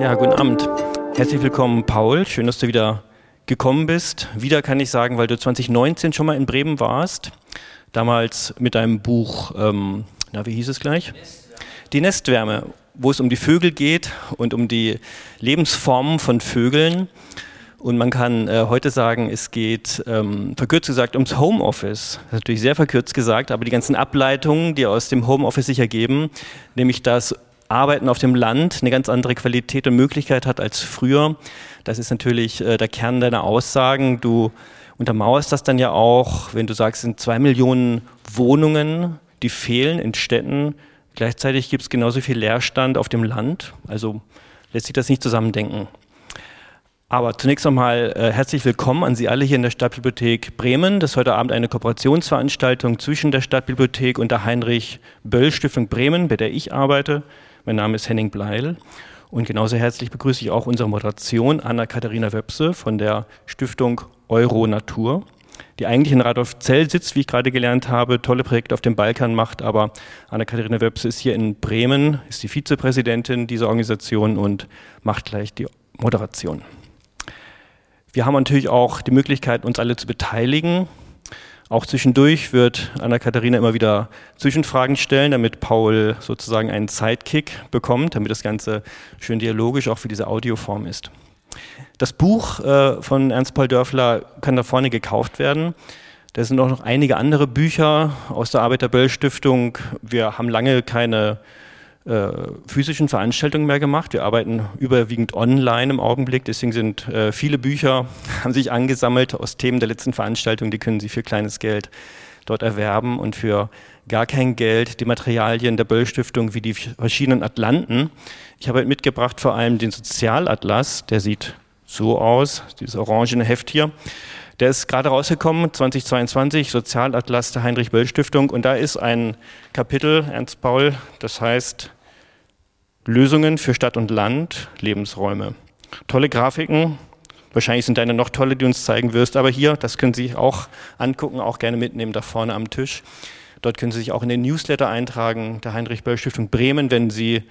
Ja, guten Abend. Herzlich willkommen, Paul. Schön, dass du wieder gekommen bist. Wieder kann ich sagen, weil du 2019 schon mal in Bremen warst. Damals mit deinem Buch, ähm, na, wie hieß es gleich? Die Nestwärme, wo es um die Vögel geht und um die Lebensformen von Vögeln. Und man kann äh, heute sagen, es geht ähm, verkürzt gesagt ums Homeoffice. Das ist natürlich sehr verkürzt gesagt, aber die ganzen Ableitungen, die aus dem Homeoffice sich ergeben, nämlich dass Arbeiten auf dem Land eine ganz andere Qualität und Möglichkeit hat als früher. Das ist natürlich äh, der Kern deiner Aussagen. Du untermauerst das dann ja auch, wenn du sagst, es sind zwei Millionen Wohnungen, die fehlen in Städten. Gleichzeitig gibt es genauso viel Leerstand auf dem Land. Also lässt sich das nicht zusammendenken. Aber zunächst einmal äh, herzlich willkommen an Sie alle hier in der Stadtbibliothek Bremen. Das ist heute Abend eine Kooperationsveranstaltung zwischen der Stadtbibliothek und der Heinrich-Böll-Stiftung Bremen, bei der ich arbeite. Mein Name ist Henning Bleil. Und genauso herzlich begrüße ich auch unsere Moderation Anna-Katharina Wöpse von der Stiftung Euro Natur, die eigentlich in Radolfzell sitzt, wie ich gerade gelernt habe, tolle Projekte auf dem Balkan macht, aber Anna-Katharina Wöpse ist hier in Bremen, ist die Vizepräsidentin dieser Organisation und macht gleich die Moderation. Wir haben natürlich auch die Möglichkeit, uns alle zu beteiligen. Auch zwischendurch wird Anna-Katharina immer wieder Zwischenfragen stellen, damit Paul sozusagen einen Sidekick bekommt, damit das Ganze schön dialogisch auch für diese Audioform ist. Das Buch äh, von Ernst Paul Dörfler kann da vorne gekauft werden. Da sind auch noch einige andere Bücher aus der Arbeiter-Böll-Stiftung. Wir haben lange keine äh, physischen Veranstaltungen mehr gemacht. Wir arbeiten überwiegend online im Augenblick. Deswegen sind äh, viele Bücher, haben sich angesammelt aus Themen der letzten Veranstaltung. Die können Sie für kleines Geld dort erwerben und für gar kein Geld die Materialien der Böll Stiftung wie die verschiedenen Atlanten. Ich habe mitgebracht vor allem den Sozialatlas. Der sieht so aus, dieses orangene Heft hier. Der ist gerade rausgekommen, 2022, Sozialatlas der Heinrich Böll Stiftung. Und da ist ein Kapitel, Ernst Paul, das heißt Lösungen für Stadt und Land, Lebensräume. Tolle Grafiken. Wahrscheinlich sind deine noch tolle, die du uns zeigen wirst. Aber hier, das können Sie auch angucken, auch gerne mitnehmen, da vorne am Tisch. Dort können Sie sich auch in den Newsletter eintragen, der Heinrich-Böll-Stiftung Bremen, wenn Sie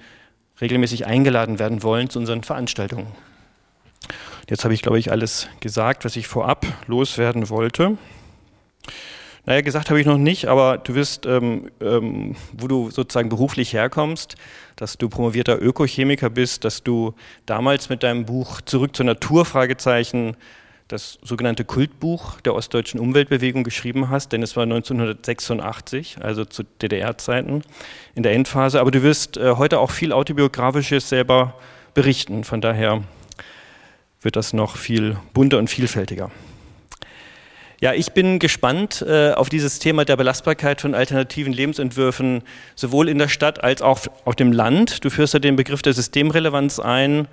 regelmäßig eingeladen werden wollen zu unseren Veranstaltungen. Jetzt habe ich, glaube ich, alles gesagt, was ich vorab loswerden wollte. Naja, gesagt habe ich noch nicht, aber du wirst, ähm, ähm, wo du sozusagen beruflich herkommst, dass du promovierter Ökochemiker bist, dass du damals mit deinem Buch Zurück zur Natur, Fragezeichen, das sogenannte Kultbuch der ostdeutschen Umweltbewegung geschrieben hast, denn es war 1986, also zu DDR-Zeiten in der Endphase. Aber du wirst äh, heute auch viel autobiografisches selber berichten. Von daher wird das noch viel bunter und vielfältiger. Ja, ich bin gespannt äh, auf dieses Thema der Belastbarkeit von alternativen Lebensentwürfen, sowohl in der Stadt als auch auf dem Land. Du führst ja den Begriff der Systemrelevanz ein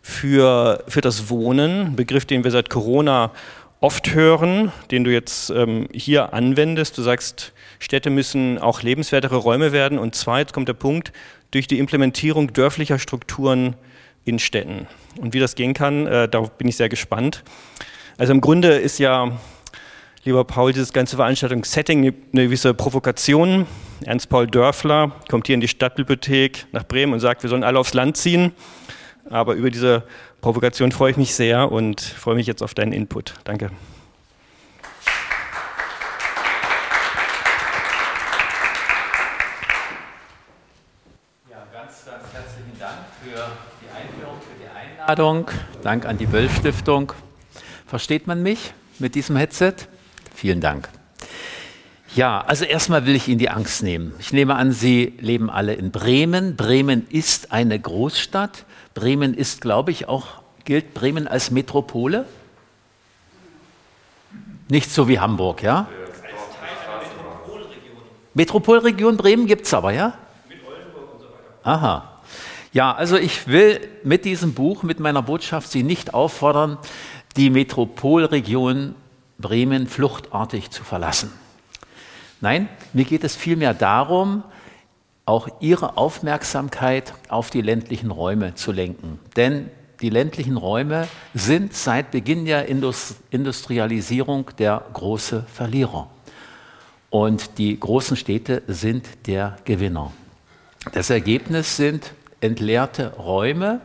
für, für das Wohnen, Begriff, den wir seit Corona oft hören, den du jetzt ähm, hier anwendest. Du sagst, Städte müssen auch lebenswertere Räume werden. Und zwar, jetzt kommt der Punkt, durch die Implementierung dörflicher Strukturen in Städten. Und wie das gehen kann, äh, darauf bin ich sehr gespannt. Also im Grunde ist ja lieber Paul, dieses ganze Veranstaltungssetting eine gewisse Provokation. Ernst Paul Dörfler kommt hier in die Stadtbibliothek nach Bremen und sagt, wir sollen alle aufs Land ziehen. Aber über diese Provokation freue ich mich sehr und freue mich jetzt auf deinen Input. Danke. Ja, ganz, ganz herzlichen Dank für die Einführung, für die Einladung. Dank an die Böll Stiftung. Versteht man mich mit diesem Headset? Vielen Dank. Ja, also erstmal will ich Ihnen die Angst nehmen. Ich nehme an, Sie leben alle in Bremen. Bremen ist eine Großstadt. Bremen ist, glaube ich, auch, gilt Bremen als Metropole? Nicht so wie Hamburg, ja? Metropolregion Bremen gibt es aber, ja? Mit Oldenburg und so weiter. Aha. Ja, also ich will mit diesem Buch, mit meiner Botschaft Sie nicht auffordern, die Metropolregion Bremen fluchtartig zu verlassen. Nein, mir geht es vielmehr darum, auch Ihre Aufmerksamkeit auf die ländlichen Räume zu lenken. Denn die ländlichen Räume sind seit Beginn der Industrialisierung der große Verlierer. Und die großen Städte sind der Gewinner. Das Ergebnis sind entleerte Räume,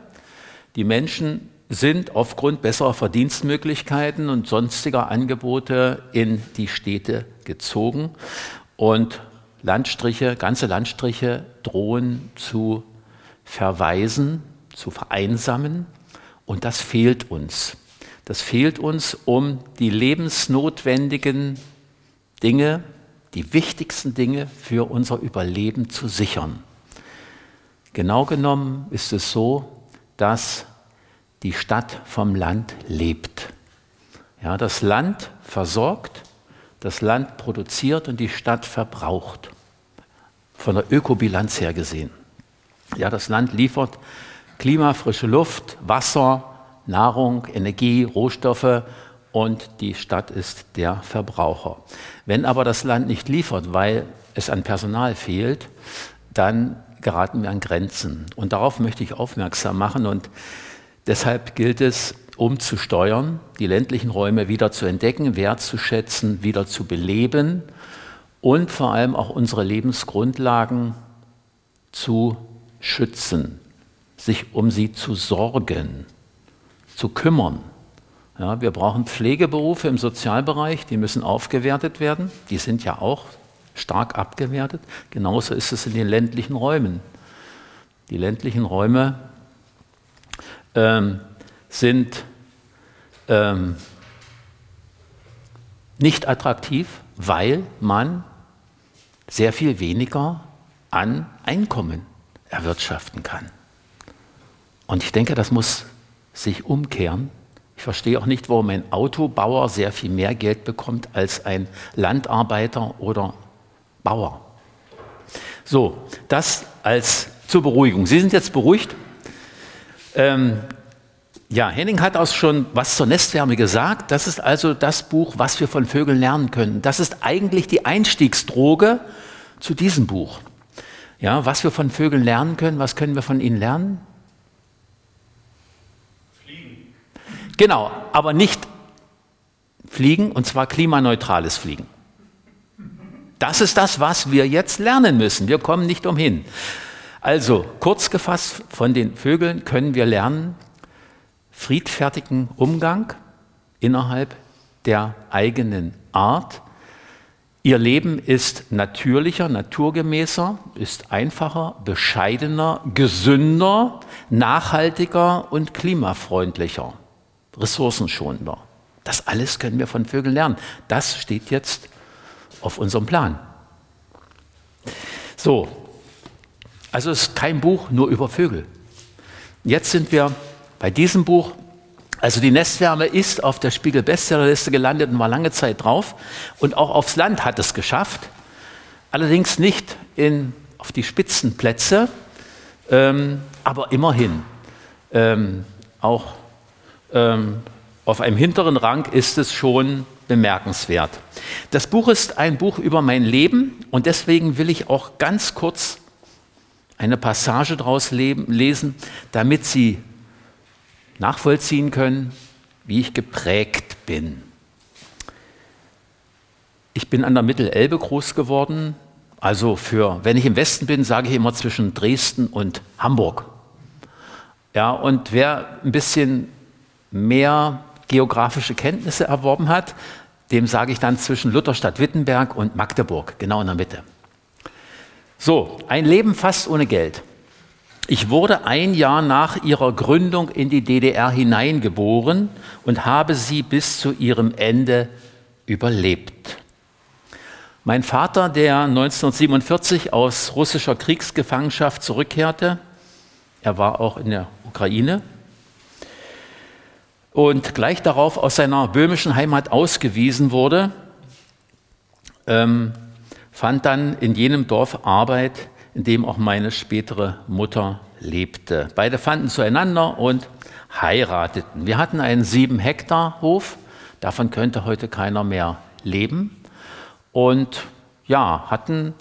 Die Menschen sind aufgrund besserer Verdienstmöglichkeiten und sonstiger Angebote in die Städte gezogen und Landstriche, ganze Landstriche drohen zu verweisen, zu vereinsamen und das fehlt uns. Das fehlt uns, um die lebensnotwendigen Dinge, die wichtigsten Dinge für unser Überleben zu sichern. Genau genommen ist es so, dass die Stadt vom Land lebt. Ja, das Land versorgt, das Land produziert und die Stadt verbraucht. Von der Ökobilanz her gesehen. Ja, das Land liefert Klima, frische Luft, Wasser, Nahrung, Energie, Rohstoffe und die Stadt ist der Verbraucher. Wenn aber das Land nicht liefert, weil es an Personal fehlt, dann geraten wir an Grenzen. Und darauf möchte ich aufmerksam machen und deshalb gilt es, umzusteuern, die ländlichen Räume wieder zu entdecken, wertzuschätzen, wieder zu beleben und vor allem auch unsere Lebensgrundlagen zu schützen, sich um sie zu sorgen, zu kümmern. Ja, wir brauchen Pflegeberufe im Sozialbereich, die müssen aufgewertet werden. Die sind ja auch stark abgewertet. Genauso ist es in den ländlichen Räumen. Die ländlichen Räume ähm, sind ähm, nicht attraktiv, weil man sehr viel weniger an Einkommen erwirtschaften kann. Und ich denke, das muss sich umkehren. Ich verstehe auch nicht, warum ein Autobauer sehr viel mehr Geld bekommt als ein Landarbeiter oder Bauer. So, das als zur Beruhigung. Sie sind jetzt beruhigt. Ähm, ja, Henning hat auch schon was zur Nestwärme gesagt. Das ist also das Buch, was wir von Vögeln lernen können. Das ist eigentlich die Einstiegsdroge zu diesem Buch. Ja, was wir von Vögeln lernen können, was können wir von ihnen lernen? Fliegen. Genau, aber nicht fliegen, und zwar klimaneutrales Fliegen. Das ist das, was wir jetzt lernen müssen. Wir kommen nicht umhin. Also, kurz gefasst, von den Vögeln können wir lernen, friedfertigen Umgang innerhalb der eigenen Art. Ihr Leben ist natürlicher, naturgemäßer, ist einfacher, bescheidener, gesünder, nachhaltiger und klimafreundlicher, ressourcenschonender. Das alles können wir von Vögeln lernen. Das steht jetzt auf unserem Plan. So, also es ist kein Buch nur über Vögel. Jetzt sind wir bei diesem Buch. Also die Nestwärme ist auf der Spiegel Bestsellerliste gelandet und war lange Zeit drauf. Und auch aufs Land hat es geschafft. Allerdings nicht in, auf die Spitzenplätze, ähm, aber immerhin. Ähm, auch ähm, auf einem hinteren Rang ist es schon bemerkenswert. Das Buch ist ein Buch über mein Leben und deswegen will ich auch ganz kurz eine Passage daraus lesen, damit Sie nachvollziehen können, wie ich geprägt bin. Ich bin an der Mittelelbe groß geworden. Also für, wenn ich im Westen bin, sage ich immer zwischen Dresden und Hamburg. Ja, und wer ein bisschen mehr geografische Kenntnisse erworben hat, dem sage ich dann zwischen Lutherstadt Wittenberg und Magdeburg, genau in der Mitte. So, ein Leben fast ohne Geld. Ich wurde ein Jahr nach ihrer Gründung in die DDR hineingeboren und habe sie bis zu ihrem Ende überlebt. Mein Vater, der 1947 aus russischer Kriegsgefangenschaft zurückkehrte, er war auch in der Ukraine, und gleich darauf aus seiner böhmischen Heimat ausgewiesen wurde, ähm, fand dann in jenem Dorf Arbeit, in dem auch meine spätere Mutter lebte. Beide fanden zueinander und heirateten. Wir hatten einen sieben Hektar Hof, davon könnte heute keiner mehr leben. Und ja, hatten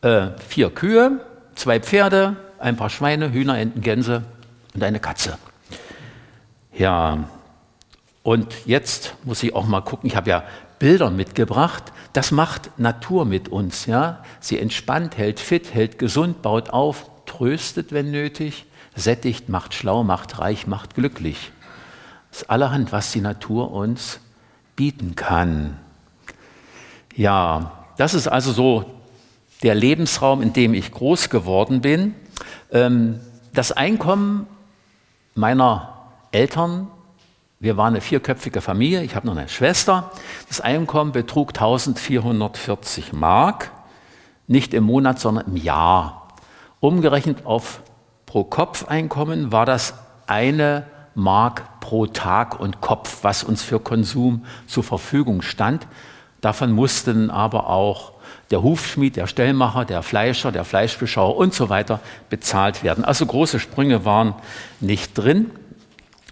äh, vier Kühe, zwei Pferde, ein paar Schweine, Hühner, Enten, Gänse und eine Katze. Ja, und jetzt muss ich auch mal gucken, ich habe ja Bilder mitgebracht. Das macht Natur mit uns. Ja? Sie entspannt, hält fit, hält gesund, baut auf. tröstet, wenn nötig, sättigt, macht schlau, macht reich, macht glücklich. Das ist allerhand, was die Natur uns bieten kann. Ja, das ist also so der Lebensraum, in dem ich groß geworden bin. Ähm, das Einkommen meiner Eltern, wir waren eine vierköpfige Familie, ich habe noch eine Schwester, das Einkommen betrug 1440 Mark, nicht im Monat, sondern im Jahr. Umgerechnet auf Pro-Kopf-Einkommen war das eine Mark pro Tag und Kopf, was uns für Konsum zur Verfügung stand. Davon mussten aber auch der Hufschmied, der Stellmacher, der Fleischer, der Fleischbeschauer und so weiter bezahlt werden. Also große Sprünge waren nicht drin.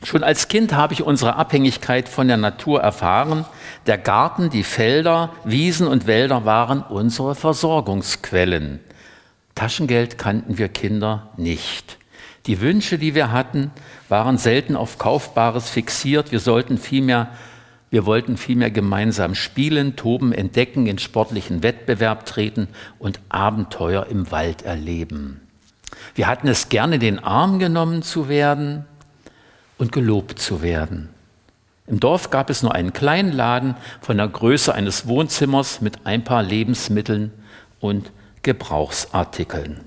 Schon als Kind habe ich unsere Abhängigkeit von der Natur erfahren. Der Garten, die Felder, Wiesen und Wälder waren unsere Versorgungsquellen. Taschengeld kannten wir Kinder nicht. Die Wünsche, die wir hatten, waren selten auf Kaufbares fixiert. Wir sollten vielmehr, wir wollten vielmehr gemeinsam spielen, toben, entdecken, in sportlichen Wettbewerb treten und Abenteuer im Wald erleben. Wir hatten es gerne, den Arm genommen zu werden und gelobt zu werden. Im Dorf gab es nur einen kleinen Laden von der Größe eines Wohnzimmers mit ein paar Lebensmitteln und Gebrauchsartikeln.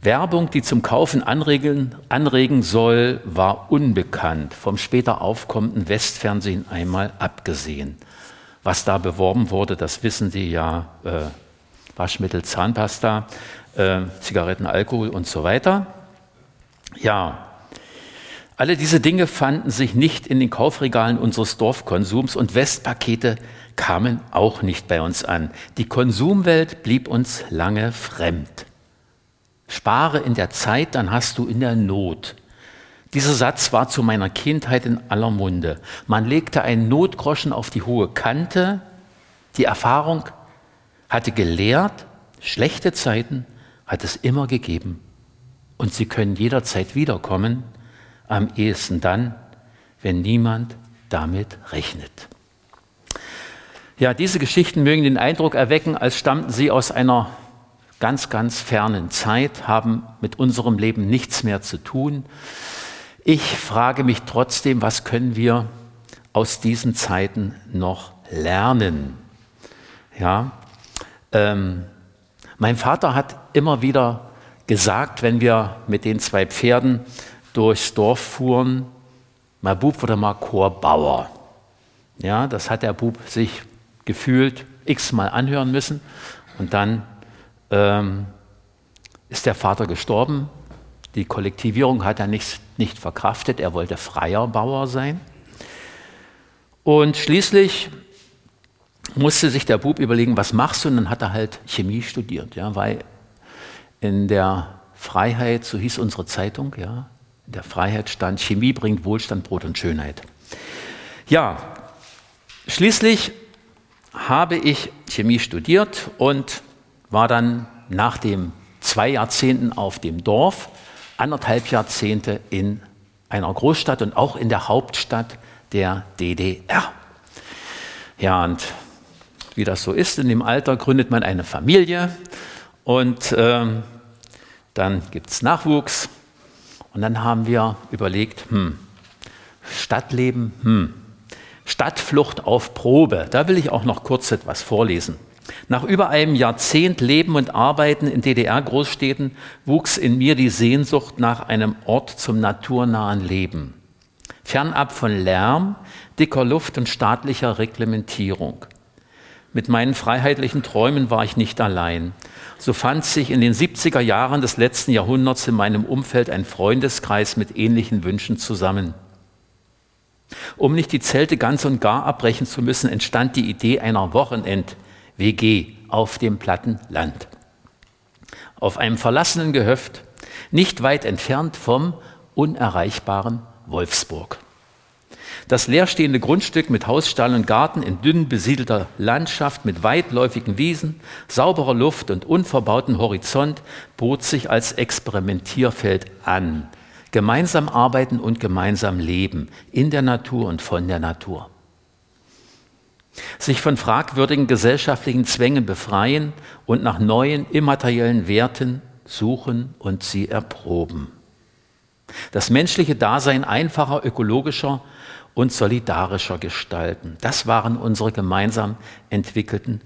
Werbung, die zum Kaufen anregen, anregen soll, war unbekannt, vom später aufkommenden Westfernsehen einmal abgesehen. Was da beworben wurde, das wissen Sie ja, äh, Waschmittel, Zahnpasta, äh, Zigaretten, Alkohol und so weiter. Ja, alle diese Dinge fanden sich nicht in den Kaufregalen unseres Dorfkonsums und Westpakete kamen auch nicht bei uns an. Die Konsumwelt blieb uns lange fremd. Spare in der Zeit, dann hast du in der Not. Dieser Satz war zu meiner Kindheit in aller Munde. Man legte einen Notgroschen auf die hohe Kante. Die Erfahrung hatte gelehrt, schlechte Zeiten hat es immer gegeben. Und sie können jederzeit wiederkommen, am ehesten dann, wenn niemand damit rechnet. Ja, diese Geschichten mögen den Eindruck erwecken, als stammten sie aus einer ganz, ganz fernen Zeit, haben mit unserem Leben nichts mehr zu tun. Ich frage mich trotzdem, was können wir aus diesen Zeiten noch lernen? Ja, ähm, mein Vater hat immer wieder gesagt, wenn wir mit den zwei Pferden durchs Dorf fuhren, mein Bub wurde mal Chorbauer. Ja, das hat der Bub sich gefühlt x-mal anhören müssen. Und dann ähm, ist der Vater gestorben. Die Kollektivierung hat er nicht, nicht verkraftet. Er wollte freier Bauer sein. Und schließlich musste sich der Bub überlegen, was machst du? Und dann hat er halt Chemie studiert, ja, weil in der Freiheit, so hieß unsere Zeitung, ja, der Freiheit stand, Chemie bringt Wohlstand, Brot und Schönheit. Ja, schließlich habe ich Chemie studiert und war dann nach den zwei Jahrzehnten auf dem Dorf, anderthalb Jahrzehnte in einer Großstadt und auch in der Hauptstadt der DDR. Ja, und wie das so ist, in dem Alter gründet man eine Familie und ähm, dann gibt es Nachwuchs. Und dann haben wir überlegt, hm, Stadtleben, hm, Stadtflucht auf Probe. Da will ich auch noch kurz etwas vorlesen. Nach über einem Jahrzehnt Leben und Arbeiten in DDR-Großstädten wuchs in mir die Sehnsucht nach einem Ort zum naturnahen Leben. Fernab von Lärm, dicker Luft und staatlicher Reglementierung. Mit meinen freiheitlichen Träumen war ich nicht allein. So fand sich in den 70er Jahren des letzten Jahrhunderts in meinem Umfeld ein Freundeskreis mit ähnlichen Wünschen zusammen. Um nicht die Zelte ganz und gar abbrechen zu müssen, entstand die Idee einer Wochenend-WG auf dem platten Land. Auf einem verlassenen Gehöft, nicht weit entfernt vom unerreichbaren Wolfsburg. Das leerstehende Grundstück mit Hausstall und Garten in dünn besiedelter Landschaft mit weitläufigen Wiesen, sauberer Luft und unverbautem Horizont bot sich als Experimentierfeld an Gemeinsam arbeiten und gemeinsam leben, in der Natur und von der Natur. Sich von fragwürdigen gesellschaftlichen Zwängen befreien und nach neuen immateriellen Werten suchen und sie erproben. Das menschliche Dasein einfacher, ökologischer und solidarischer gestalten. Das waren unsere gemeinsam entwickelten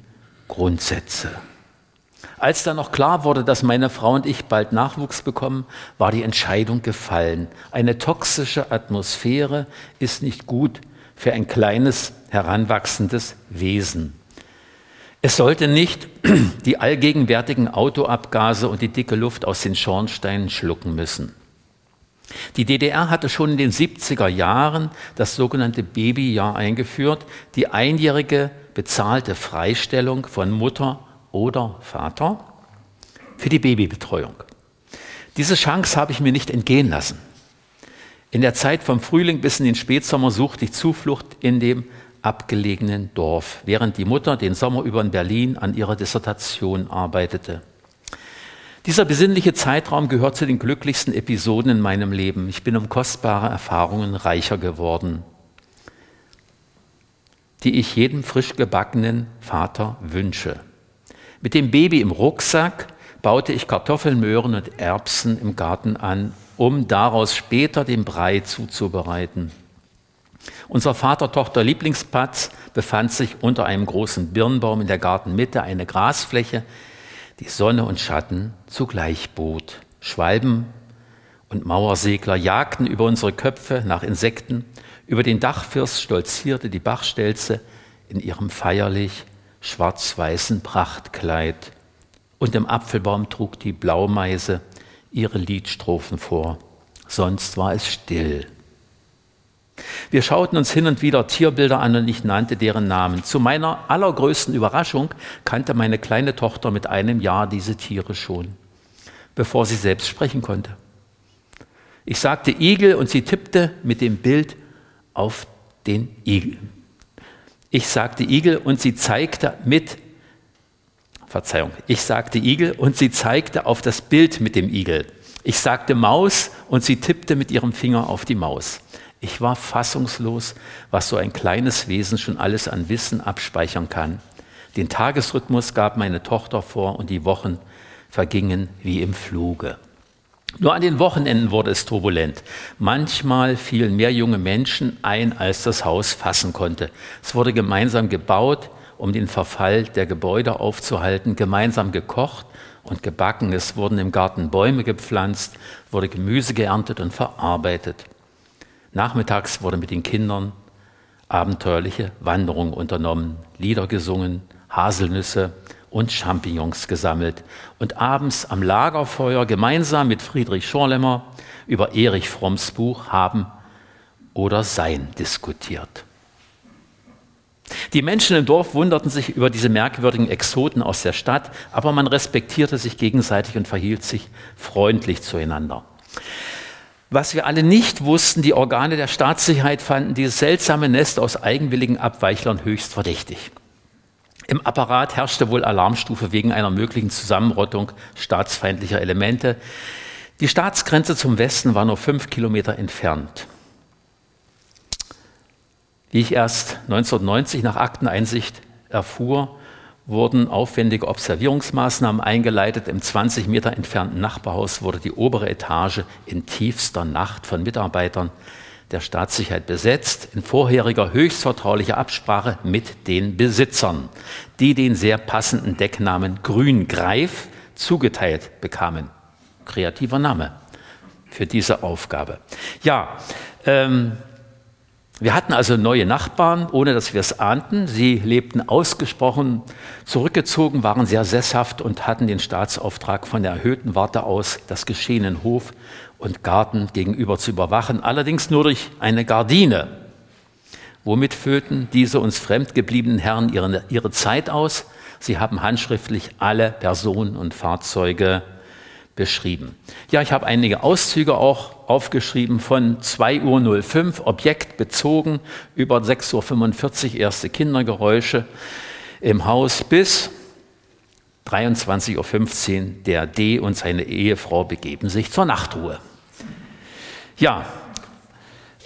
Grundsätze. Als dann noch klar wurde, dass meine Frau und ich bald Nachwuchs bekommen, war die Entscheidung gefallen. Eine toxische Atmosphäre ist nicht gut für ein kleines, heranwachsendes Wesen. Es sollte nicht die allgegenwärtigen Autoabgase und die dicke Luft aus den Schornsteinen schlucken müssen. Die DDR hatte schon in den 70er Jahren das sogenannte Babyjahr eingeführt, die einjährige bezahlte Freistellung von Mutter oder Vater für die Babybetreuung. Diese Chance habe ich mir nicht entgehen lassen. In der Zeit vom Frühling bis in den Spätsommer suchte ich Zuflucht in dem abgelegenen Dorf, während die Mutter den Sommer über in Berlin an ihrer Dissertation arbeitete. Dieser besinnliche Zeitraum gehört zu den glücklichsten Episoden in meinem Leben. Ich bin um kostbare Erfahrungen reicher geworden, die ich jedem frisch gebackenen Vater wünsche. Mit dem Baby im Rucksack baute ich Kartoffeln, Möhren und Erbsen im Garten an, um daraus später den Brei zuzubereiten. Unser Vater-Tochter-Lieblingsplatz befand sich unter einem großen Birnbaum in der Gartenmitte, eine Grasfläche, die Sonne und Schatten zugleich bot. Schwalben und Mauersegler jagten über unsere Köpfe nach Insekten, über den Dachfirst stolzierte die Bachstelze in ihrem feierlich schwarz-weißen Prachtkleid, und im Apfelbaum trug die Blaumeise ihre Liedstrophen vor. Sonst war es still. Wir schauten uns hin und wieder Tierbilder an und ich nannte deren Namen. Zu meiner allergrößten Überraschung kannte meine kleine Tochter mit einem Jahr diese Tiere schon, bevor sie selbst sprechen konnte. Ich sagte Igel und sie tippte mit dem Bild auf den Igel. Ich sagte Igel und sie zeigte mit, Verzeihung, ich sagte Igel und sie zeigte auf das Bild mit dem Igel. Ich sagte Maus und sie tippte mit ihrem Finger auf die Maus. Ich war fassungslos, was so ein kleines Wesen schon alles an Wissen abspeichern kann. Den Tagesrhythmus gab meine Tochter vor und die Wochen vergingen wie im Fluge. Nur an den Wochenenden wurde es turbulent. Manchmal fielen mehr junge Menschen ein, als das Haus fassen konnte. Es wurde gemeinsam gebaut, um den Verfall der Gebäude aufzuhalten, gemeinsam gekocht und gebacken. Es wurden im Garten Bäume gepflanzt, wurde Gemüse geerntet und verarbeitet. Nachmittags wurde mit den Kindern abenteuerliche Wanderungen unternommen, Lieder gesungen, Haselnüsse und Champignons gesammelt und abends am Lagerfeuer gemeinsam mit Friedrich Schorlemmer über Erich Fromms Buch Haben oder Sein diskutiert. Die Menschen im Dorf wunderten sich über diese merkwürdigen Exoten aus der Stadt, aber man respektierte sich gegenseitig und verhielt sich freundlich zueinander. Was wir alle nicht wussten, die Organe der Staatssicherheit fanden dieses seltsame Nest aus eigenwilligen Abweichlern höchst verdächtig. Im Apparat herrschte wohl Alarmstufe wegen einer möglichen Zusammenrottung staatsfeindlicher Elemente. Die Staatsgrenze zum Westen war nur fünf Kilometer entfernt. Wie ich erst 1990 nach Akteneinsicht erfuhr, wurden aufwendige Observierungsmaßnahmen eingeleitet. Im 20 Meter entfernten Nachbarhaus wurde die obere Etage in tiefster Nacht von Mitarbeitern der Staatssicherheit besetzt, in vorheriger höchstvertraulicher Absprache mit den Besitzern, die den sehr passenden Decknamen Grüngreif zugeteilt bekamen. Kreativer Name für diese Aufgabe. Ja, ähm, wir hatten also neue Nachbarn, ohne dass wir es ahnten. Sie lebten ausgesprochen zurückgezogen, waren sehr sesshaft und hatten den Staatsauftrag von der erhöhten Warte aus, das Geschehen in Hof und Garten gegenüber zu überwachen, allerdings nur durch eine Gardine. Womit füllten diese uns fremdgebliebenen Herren ihre, ihre Zeit aus? Sie haben handschriftlich alle Personen und Fahrzeuge beschrieben. Ja, ich habe einige Auszüge auch aufgeschrieben von 2.05 Uhr, Objekt bezogen, über 6.45 Uhr erste Kindergeräusche im Haus bis 23.15 Uhr der D und seine Ehefrau begeben sich zur Nachtruhe. Ja,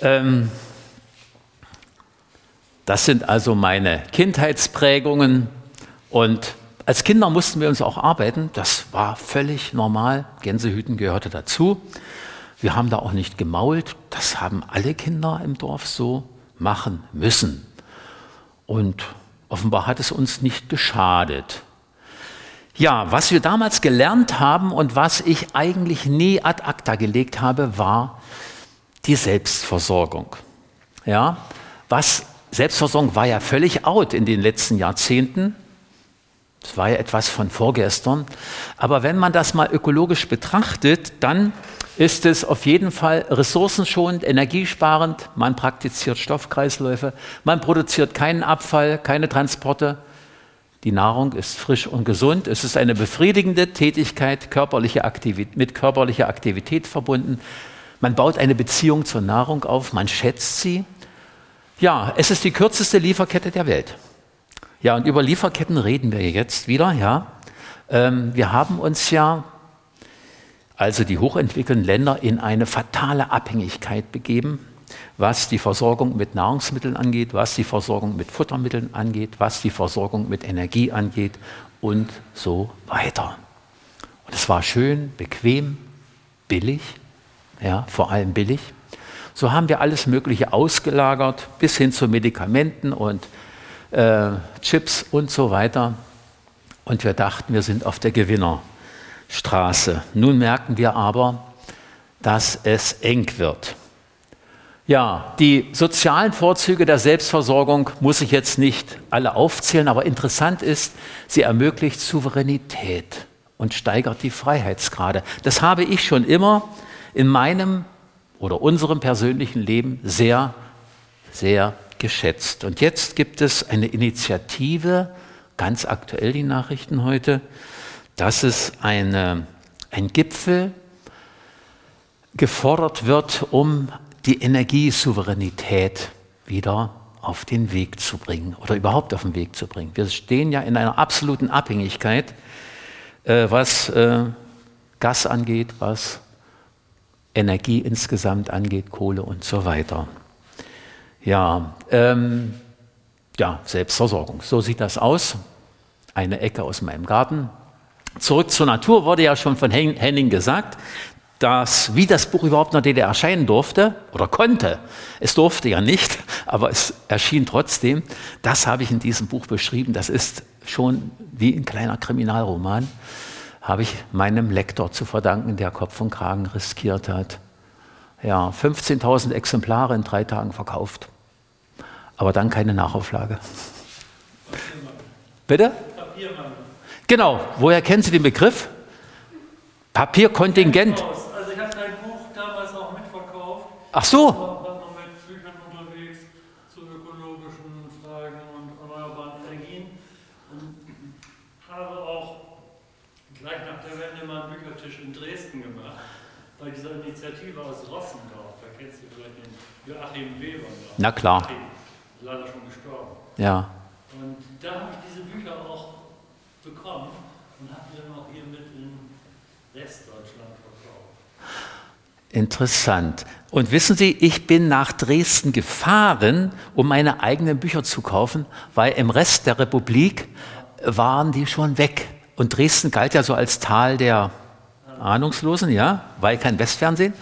ähm, das sind also meine Kindheitsprägungen und Als Kinder mussten wir uns auch arbeiten. Das war völlig normal. Gänsehüten gehörte dazu. Wir haben da auch nicht gemault. Das haben alle Kinder im Dorf so machen müssen. Und offenbar hat es uns nicht geschadet. Ja, was wir damals gelernt haben und was ich eigentlich nie ad acta gelegt habe, war die Selbstversorgung. Ja, was Selbstversorgung war ja völlig out in den letzten Jahrzehnten. Das war ja etwas von vorgestern. Aber wenn man das mal ökologisch betrachtet, dann ist es auf jeden Fall ressourcenschonend, energiesparend. Man praktiziert Stoffkreisläufe, man produziert keinen Abfall, keine Transporte. Die Nahrung ist frisch und gesund. Es ist eine befriedigende Tätigkeit körperliche mit körperlicher Aktivität verbunden. Man baut eine Beziehung zur Nahrung auf, man schätzt sie. Ja, es ist die kürzeste Lieferkette der Welt. Ja, und über Lieferketten reden wir jetzt wieder. Ja, ähm, wir haben uns ja, also die hochentwickelten Länder, in eine fatale Abhängigkeit begeben, was die Versorgung mit Nahrungsmitteln angeht, was die Versorgung mit Futtermitteln angeht, was die Versorgung mit Energie angeht und so weiter. Und es war schön, bequem, billig, ja, vor allem billig. So haben wir alles Mögliche ausgelagert, bis hin zu Medikamenten und äh, Chips und so weiter. Und wir dachten, wir sind auf der Gewinnerstraße. Nun merken wir aber, dass es eng wird. Ja, die sozialen Vorzüge der Selbstversorgung muss ich jetzt nicht alle aufzählen, aber interessant ist, sie ermöglicht Souveränität und steigert die Freiheitsgrade. Das habe ich schon immer in meinem oder unserem persönlichen Leben sehr, sehr geschätzt. Und jetzt gibt es eine Initiative, ganz aktuell die Nachrichten heute, dass es eine, ein Gipfel gefordert wird, um die Energiesouveränität wieder auf den Weg zu bringen oder überhaupt auf den Weg zu bringen. Wir stehen ja in einer absoluten Abhängigkeit, äh, was äh, Gas angeht, was Energie insgesamt angeht, Kohle und so weiter. Ja, ähm, ja, Selbstversorgung. So sieht das aus. Eine Ecke aus meinem Garten. Zurück zur Natur wurde ja schon von Henning gesagt, dass, wie das Buch überhaupt in der DDR erscheinen durfte oder konnte. Es durfte ja nicht, aber es erschien trotzdem. Das habe ich in diesem Buch beschrieben. Das ist schon wie ein kleiner Kriminalroman habe ich meinem Lektor zu verdanken, der Kopf und Kragen riskiert hat. Ja, 15.000 Exemplare in drei Tagen verkauft. Aber dann keine Nachauflage. Papiermann. Bitte? Papiermann. Genau. Woher kennen Sie den Begriff? Papierkontingent. Also ich habe dein Buch damals auch mitverkauft. Ach so. Initiative aus Rossendorf, da kennst du vielleicht den Joachim Weber. Noch. Na klar. Leider schon gestorben. Ja. Und da habe ich diese Bücher auch bekommen und habe sie dann auch hier mit in Westdeutschland verkauft. Interessant. Und wissen Sie, ich bin nach Dresden gefahren, um meine eigenen Bücher zu kaufen, weil im Rest der Republik waren die schon weg. Und Dresden galt ja so als Tal der Ahnungslosen, ja, weil kein Westfernsehen.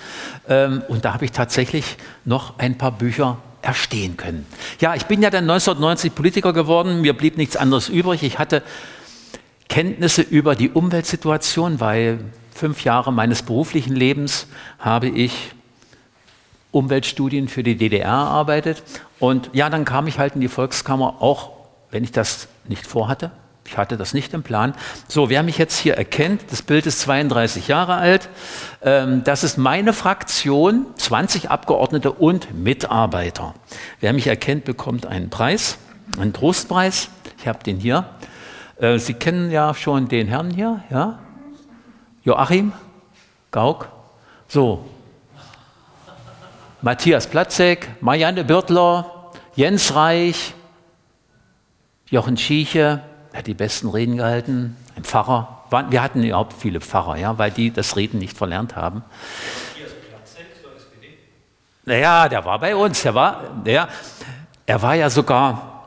Ähm, und da habe ich tatsächlich noch ein paar Bücher erstehen können. Ja, ich bin ja dann 1990 Politiker geworden, mir blieb nichts anderes übrig. Ich hatte Kenntnisse über die Umweltsituation, weil fünf Jahre meines beruflichen Lebens habe ich Umweltstudien für die DDR erarbeitet. Und ja, dann kam ich halt in die Volkskammer, auch wenn ich das nicht vorhatte. Ich hatte das nicht im Plan. So, wer mich jetzt hier erkennt, das Bild ist 32 Jahre alt. Ähm, das ist meine Fraktion, 20 Abgeordnete und Mitarbeiter. Wer mich erkennt, bekommt einen Preis, einen Trostpreis. Ich habe den hier. Äh, Sie kennen ja schon den Herrn hier, ja? Joachim Gauck. So. Matthias Platzek, Marianne Birtler, Jens Reich, Jochen Schieche, hat die besten Reden gehalten, ein Pfarrer. Wir hatten überhaupt viele Pfarrer, ja, weil die das Reden nicht verlernt haben. Naja, der war bei uns. Der war, der, er war ja sogar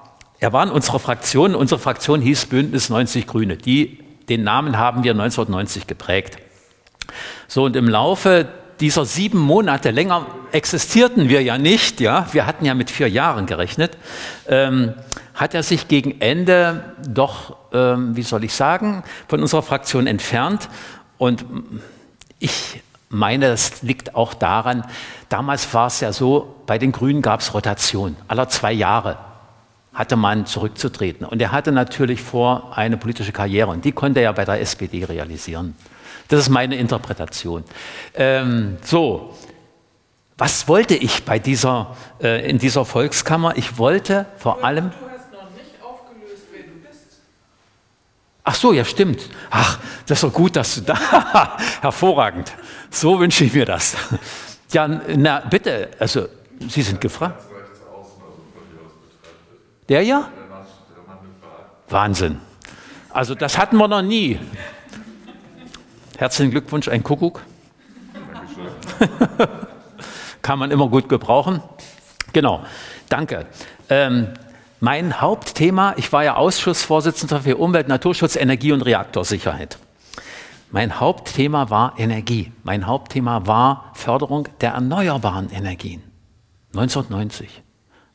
er war in unserer Fraktion. Unsere Fraktion hieß Bündnis 90 Grüne. Die, den Namen haben wir 1990 geprägt. So, und im Laufe dieser sieben Monate, länger existierten wir ja nicht, ja, wir hatten ja mit vier Jahren gerechnet, ähm, hat er sich gegen Ende doch, ähm, wie soll ich sagen, von unserer Fraktion entfernt. Und ich meine, das liegt auch daran, damals war es ja so, bei den Grünen gab es Rotation, aller zwei Jahre hatte man zurückzutreten. Und er hatte natürlich vor eine politische Karriere und die konnte er bei der SPD realisieren. Das ist meine Interpretation. Ähm, so, was wollte ich bei dieser, äh, in dieser Volkskammer? Ich wollte vor allem. Du hast noch nicht aufgelöst, wer du bist. Ach so, ja, stimmt. Ach, das ist doch gut, dass du da. Hervorragend. So wünsche ich mir das. Ja, na, bitte, also, Sie sind gefragt. Der ja? Wahnsinn. Also, das hatten wir noch nie. Herzlichen Glückwunsch, ein Kuckuck. Kann man immer gut gebrauchen. Genau, danke. Ähm, mein Hauptthema, ich war ja Ausschussvorsitzender für Umwelt, Naturschutz, Energie und Reaktorsicherheit. Mein Hauptthema war Energie. Mein Hauptthema war Förderung der erneuerbaren Energien. 1990.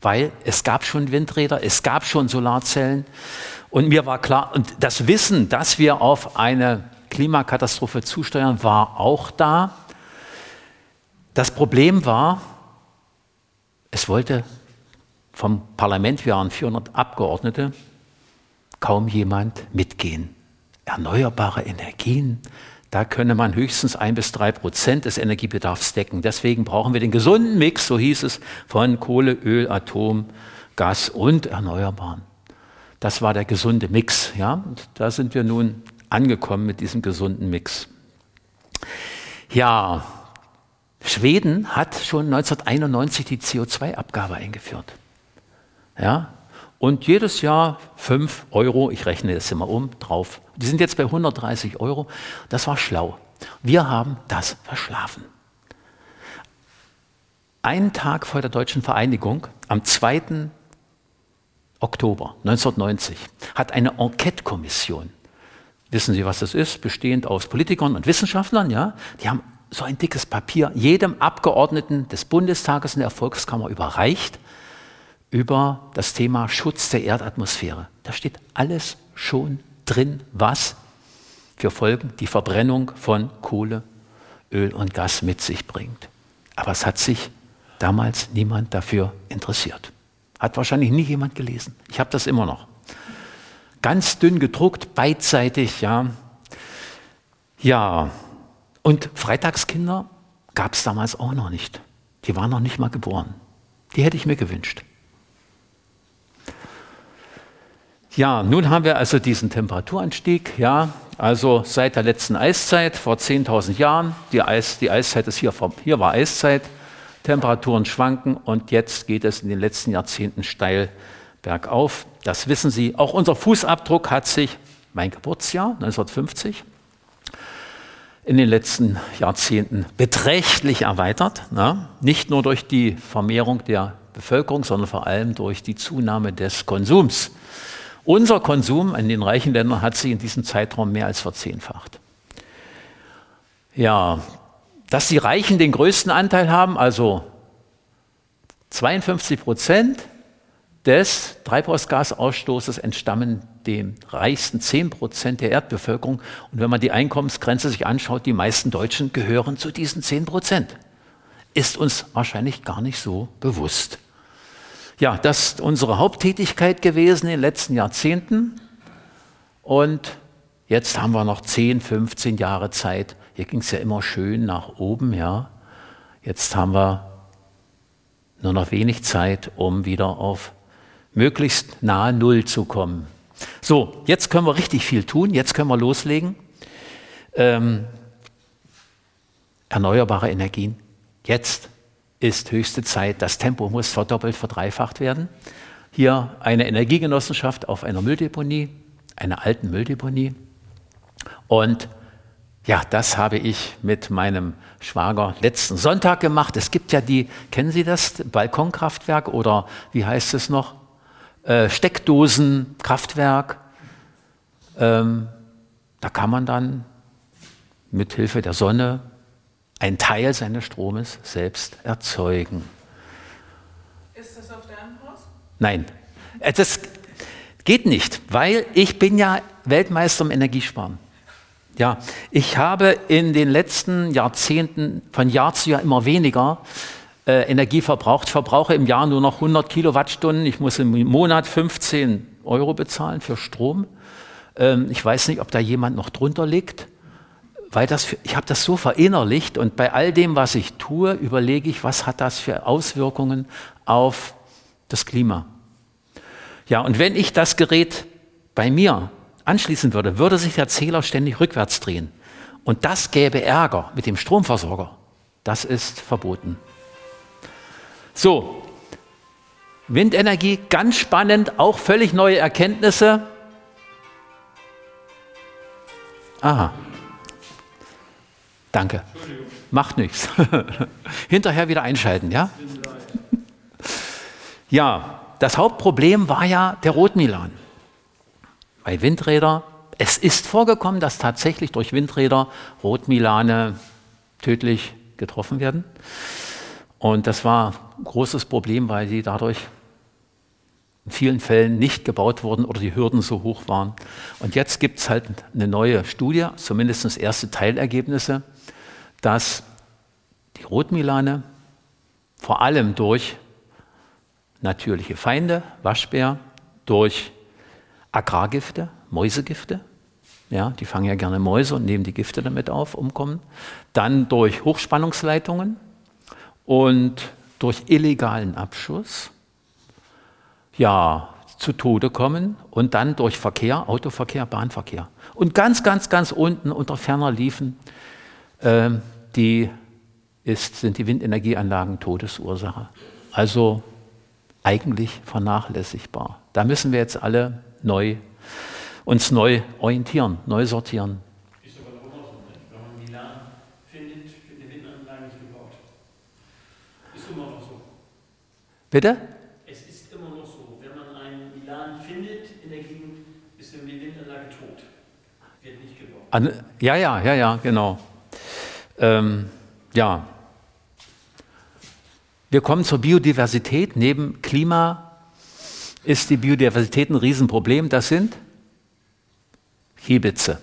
Weil es gab schon Windräder, es gab schon Solarzellen. Und mir war klar, und das Wissen, dass wir auf eine Klimakatastrophe zusteuern, war auch da. Das Problem war, es wollte vom Parlament, wir waren 400 Abgeordnete, kaum jemand mitgehen. Erneuerbare Energien, da könne man höchstens ein bis drei Prozent des Energiebedarfs decken. Deswegen brauchen wir den gesunden Mix, so hieß es, von Kohle, Öl, Atom, Gas und Erneuerbaren. Das war der gesunde Mix. Ja? Und da sind wir nun angekommen mit diesem gesunden Mix. Ja, Schweden hat schon 1991 die CO2-Abgabe eingeführt. Ja, und jedes Jahr 5 Euro, ich rechne das immer um, drauf. Die sind jetzt bei 130 Euro. Das war schlau. Wir haben das verschlafen. Einen Tag vor der deutschen Vereinigung, am 2. Oktober 1990, hat eine Enquete-Kommission Wissen Sie, was das ist? Bestehend aus Politikern und Wissenschaftlern, ja? Die haben so ein dickes Papier jedem Abgeordneten des Bundestages in der Volkskammer überreicht über das Thema Schutz der Erdatmosphäre. Da steht alles schon drin, was für Folgen die Verbrennung von Kohle, Öl und Gas mit sich bringt. Aber es hat sich damals niemand dafür interessiert. Hat wahrscheinlich nie jemand gelesen. Ich habe das immer noch ganz dünn gedruckt, beidseitig, ja. Ja, und Freitagskinder gab es damals auch noch nicht. Die waren noch nicht mal geboren. Die hätte ich mir gewünscht. Ja, nun haben wir also diesen Temperaturanstieg, ja, also seit der letzten Eiszeit vor 10.000 Jahren, die, Eis, die Eiszeit ist hier, hier war Eiszeit, Temperaturen schwanken und jetzt geht es in den letzten Jahrzehnten steil bergauf. Das wissen Sie. Auch unser Fußabdruck hat sich, mein Geburtsjahr 1950, in den letzten Jahrzehnten beträchtlich erweitert. Na? Nicht nur durch die Vermehrung der Bevölkerung, sondern vor allem durch die Zunahme des Konsums. Unser Konsum in den reichen Ländern hat sich in diesem Zeitraum mehr als verzehnfacht. Ja, dass die Reichen den größten Anteil haben, also 52 Prozent des Treibhausgasausstoßes entstammen den reichsten 10 Prozent der Erdbevölkerung. Und wenn man die Einkommensgrenze sich anschaut, die meisten Deutschen gehören zu diesen 10 Prozent. Ist uns wahrscheinlich gar nicht so bewusst. Ja, das ist unsere Haupttätigkeit gewesen in den letzten Jahrzehnten. Und jetzt haben wir noch 10, 15 Jahre Zeit. Hier ging es ja immer schön nach oben, ja. Jetzt haben wir nur noch wenig Zeit, um wieder auf möglichst nahe Null zu kommen. So, jetzt können wir richtig viel tun, jetzt können wir loslegen. Ähm, erneuerbare Energien, jetzt ist höchste Zeit, das Tempo muss verdoppelt, verdreifacht werden. Hier eine Energiegenossenschaft auf einer Mülldeponie, einer alten Mülldeponie. Und ja, das habe ich mit meinem Schwager letzten Sonntag gemacht. Es gibt ja die, kennen Sie das, Balkonkraftwerk oder wie heißt es noch? äh, Steckdosen, Kraftwerk. Ähm, da kann man dann mit Hilfe der Sonne einen Teil seines Stromes selbst erzeugen. Ist das auf deinem Haus? Nein, äh, das geht nicht, weil ich bin ja Weltmeister im Energiesparen. Ja, ich habe in den letzten Jahrzehnten von Jahr zu Jahr immer weniger äh, Energie verbraucht. Ich verbrauche im Jahr nur noch 100 Kilowattstunden. Ich muss im Monat 15 Euro bezahlen für Strom. Ähm, ich weiß nicht, ob da jemand noch drunter liegt, weil das für, ich habe das so verinnerlicht und bei all dem, was ich tue, überlege ich, was hat das für Auswirkungen auf das Klima. Ja, und wenn ich das Gerät bei mir anschließen würde, würde sich der Zähler ständig rückwärts drehen. Und das gäbe Ärger mit dem Stromversorger. Das ist verboten. So, Windenergie, ganz spannend, auch völlig neue Erkenntnisse. Aha. Danke. Macht nichts. Hinterher wieder einschalten, ja? Ja, das Hauptproblem war ja der Rotmilan bei Windrädern. Es ist vorgekommen, dass tatsächlich durch Windräder Rotmilane tödlich getroffen werden. Und das war ein großes Problem, weil sie dadurch in vielen Fällen nicht gebaut wurden oder die Hürden so hoch waren. Und jetzt gibt es halt eine neue Studie, zumindest erste Teilergebnisse, dass die Rotmilane vor allem durch natürliche Feinde, Waschbär, durch Agrargifte, Mäusegifte. Ja, die fangen ja gerne Mäuse und nehmen die Gifte damit auf, umkommen. Dann durch Hochspannungsleitungen und durch illegalen Abschuss. Ja, zu Tode kommen und dann durch Verkehr, Autoverkehr, Bahnverkehr. Und ganz, ganz, ganz unten unter ferner liefen, äh, die ist, sind die Windenergieanlagen Todesursache. Also eigentlich vernachlässigbar. Da müssen wir jetzt alle neu, uns neu orientieren, neu sortieren. Ist aber immer so, ne? wenn man Milan findet, wird eine Windanlage nicht gebaut. Ist immer noch so. Bitte? Es ist immer noch so, wenn man einen Milan findet in der Gegend, ist die Windanlage tot. Wird nicht gebaut. An, ja, ja, ja, ja, genau. Ähm, ja. Wir kommen zur Biodiversität. Neben Klima ist die Biodiversität ein Riesenproblem. Das sind Kiebitze.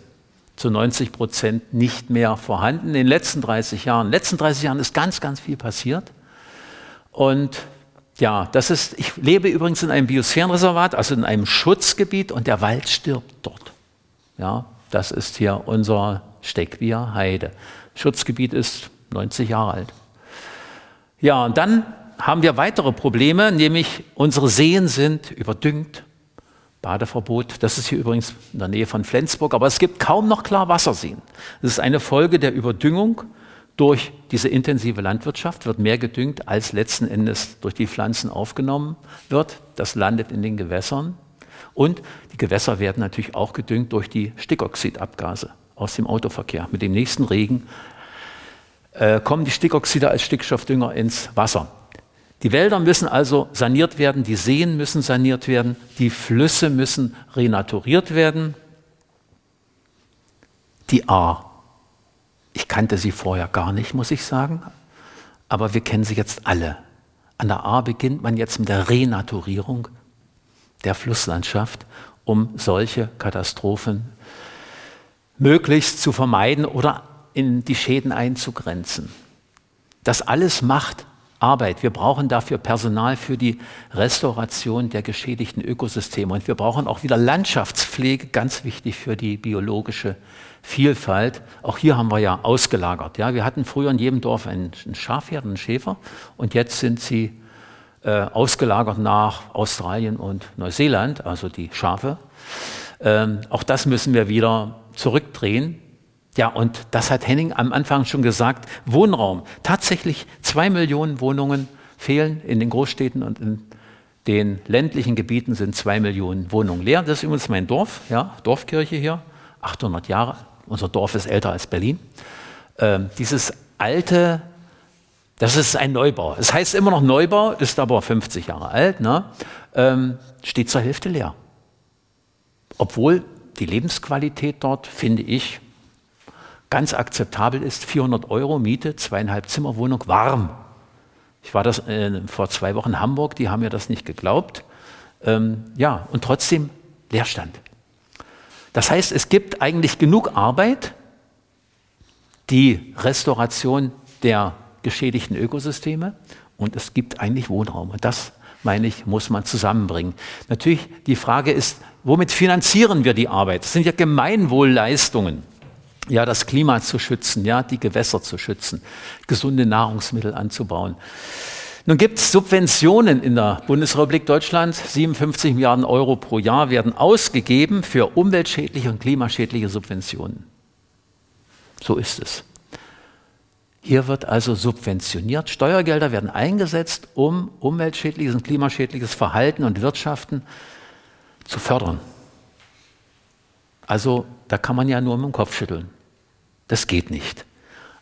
Zu 90 Prozent nicht mehr vorhanden. In den letzten 30 Jahren, in den letzten 30 Jahren ist ganz, ganz viel passiert. Und ja, das ist, ich lebe übrigens in einem Biosphärenreservat, also in einem Schutzgebiet und der Wald stirbt dort. Ja, das ist hier unser Steckbier Heide. Schutzgebiet ist 90 Jahre alt. Ja, und dann haben wir weitere Probleme, nämlich unsere Seen sind überdüngt. Badeverbot, das ist hier übrigens in der Nähe von Flensburg, aber es gibt kaum noch Klarwasserseen. Das ist eine Folge der Überdüngung durch diese intensive Landwirtschaft, wird mehr gedüngt, als letzten Endes durch die Pflanzen aufgenommen wird. Das landet in den Gewässern. Und die Gewässer werden natürlich auch gedüngt durch die Stickoxidabgase aus dem Autoverkehr. Mit dem nächsten Regen äh, kommen die Stickoxide als Stickstoffdünger ins Wasser. Die Wälder müssen also saniert werden, die Seen müssen saniert werden, die Flüsse müssen renaturiert werden. Die A. Ich kannte sie vorher gar nicht, muss ich sagen, aber wir kennen sie jetzt alle. An der A beginnt man jetzt mit der Renaturierung der Flusslandschaft, um solche Katastrophen möglichst zu vermeiden oder in die Schäden einzugrenzen. Das alles macht Arbeit. Wir brauchen dafür Personal für die Restauration der geschädigten Ökosysteme. Und wir brauchen auch wieder Landschaftspflege, ganz wichtig für die biologische Vielfalt. Auch hier haben wir ja ausgelagert. Ja, wir hatten früher in jedem Dorf einen, Schafherd, einen Schäfer. Und jetzt sind sie äh, ausgelagert nach Australien und Neuseeland, also die Schafe. Ähm, auch das müssen wir wieder zurückdrehen. Ja, und das hat Henning am Anfang schon gesagt, Wohnraum. Tatsächlich zwei Millionen Wohnungen fehlen in den Großstädten und in den ländlichen Gebieten sind zwei Millionen Wohnungen leer. Das ist übrigens mein Dorf, ja, Dorfkirche hier, 800 Jahre. Unser Dorf ist älter als Berlin. Ähm, dieses alte, Das ist ein Neubau. Es heißt immer noch Neubau, ist aber 50 Jahre alt, ne? ähm, steht zur Hälfte leer. Obwohl die Lebensqualität dort, finde ich, ganz akzeptabel ist. 400 Euro Miete, zweieinhalb Zimmerwohnung, warm. Ich war das äh, vor zwei Wochen in Hamburg, die haben mir das nicht geglaubt. Ähm, ja, und trotzdem Leerstand. Das heißt, es gibt eigentlich genug Arbeit, die Restauration der geschädigten Ökosysteme und es gibt eigentlich Wohnraum. Und das, meine ich, muss man zusammenbringen. Natürlich, die Frage ist, womit finanzieren wir die Arbeit? Das sind ja Gemeinwohlleistungen. Ja, das Klima zu schützen, ja, die Gewässer zu schützen, gesunde Nahrungsmittel anzubauen. Nun gibt es Subventionen in der Bundesrepublik Deutschland. 57 Milliarden Euro pro Jahr werden ausgegeben für umweltschädliche und klimaschädliche Subventionen. So ist es. Hier wird also subventioniert. Steuergelder werden eingesetzt, um umweltschädliches und klimaschädliches Verhalten und Wirtschaften zu fördern. Also da kann man ja nur mit dem Kopf schütteln. Das geht nicht.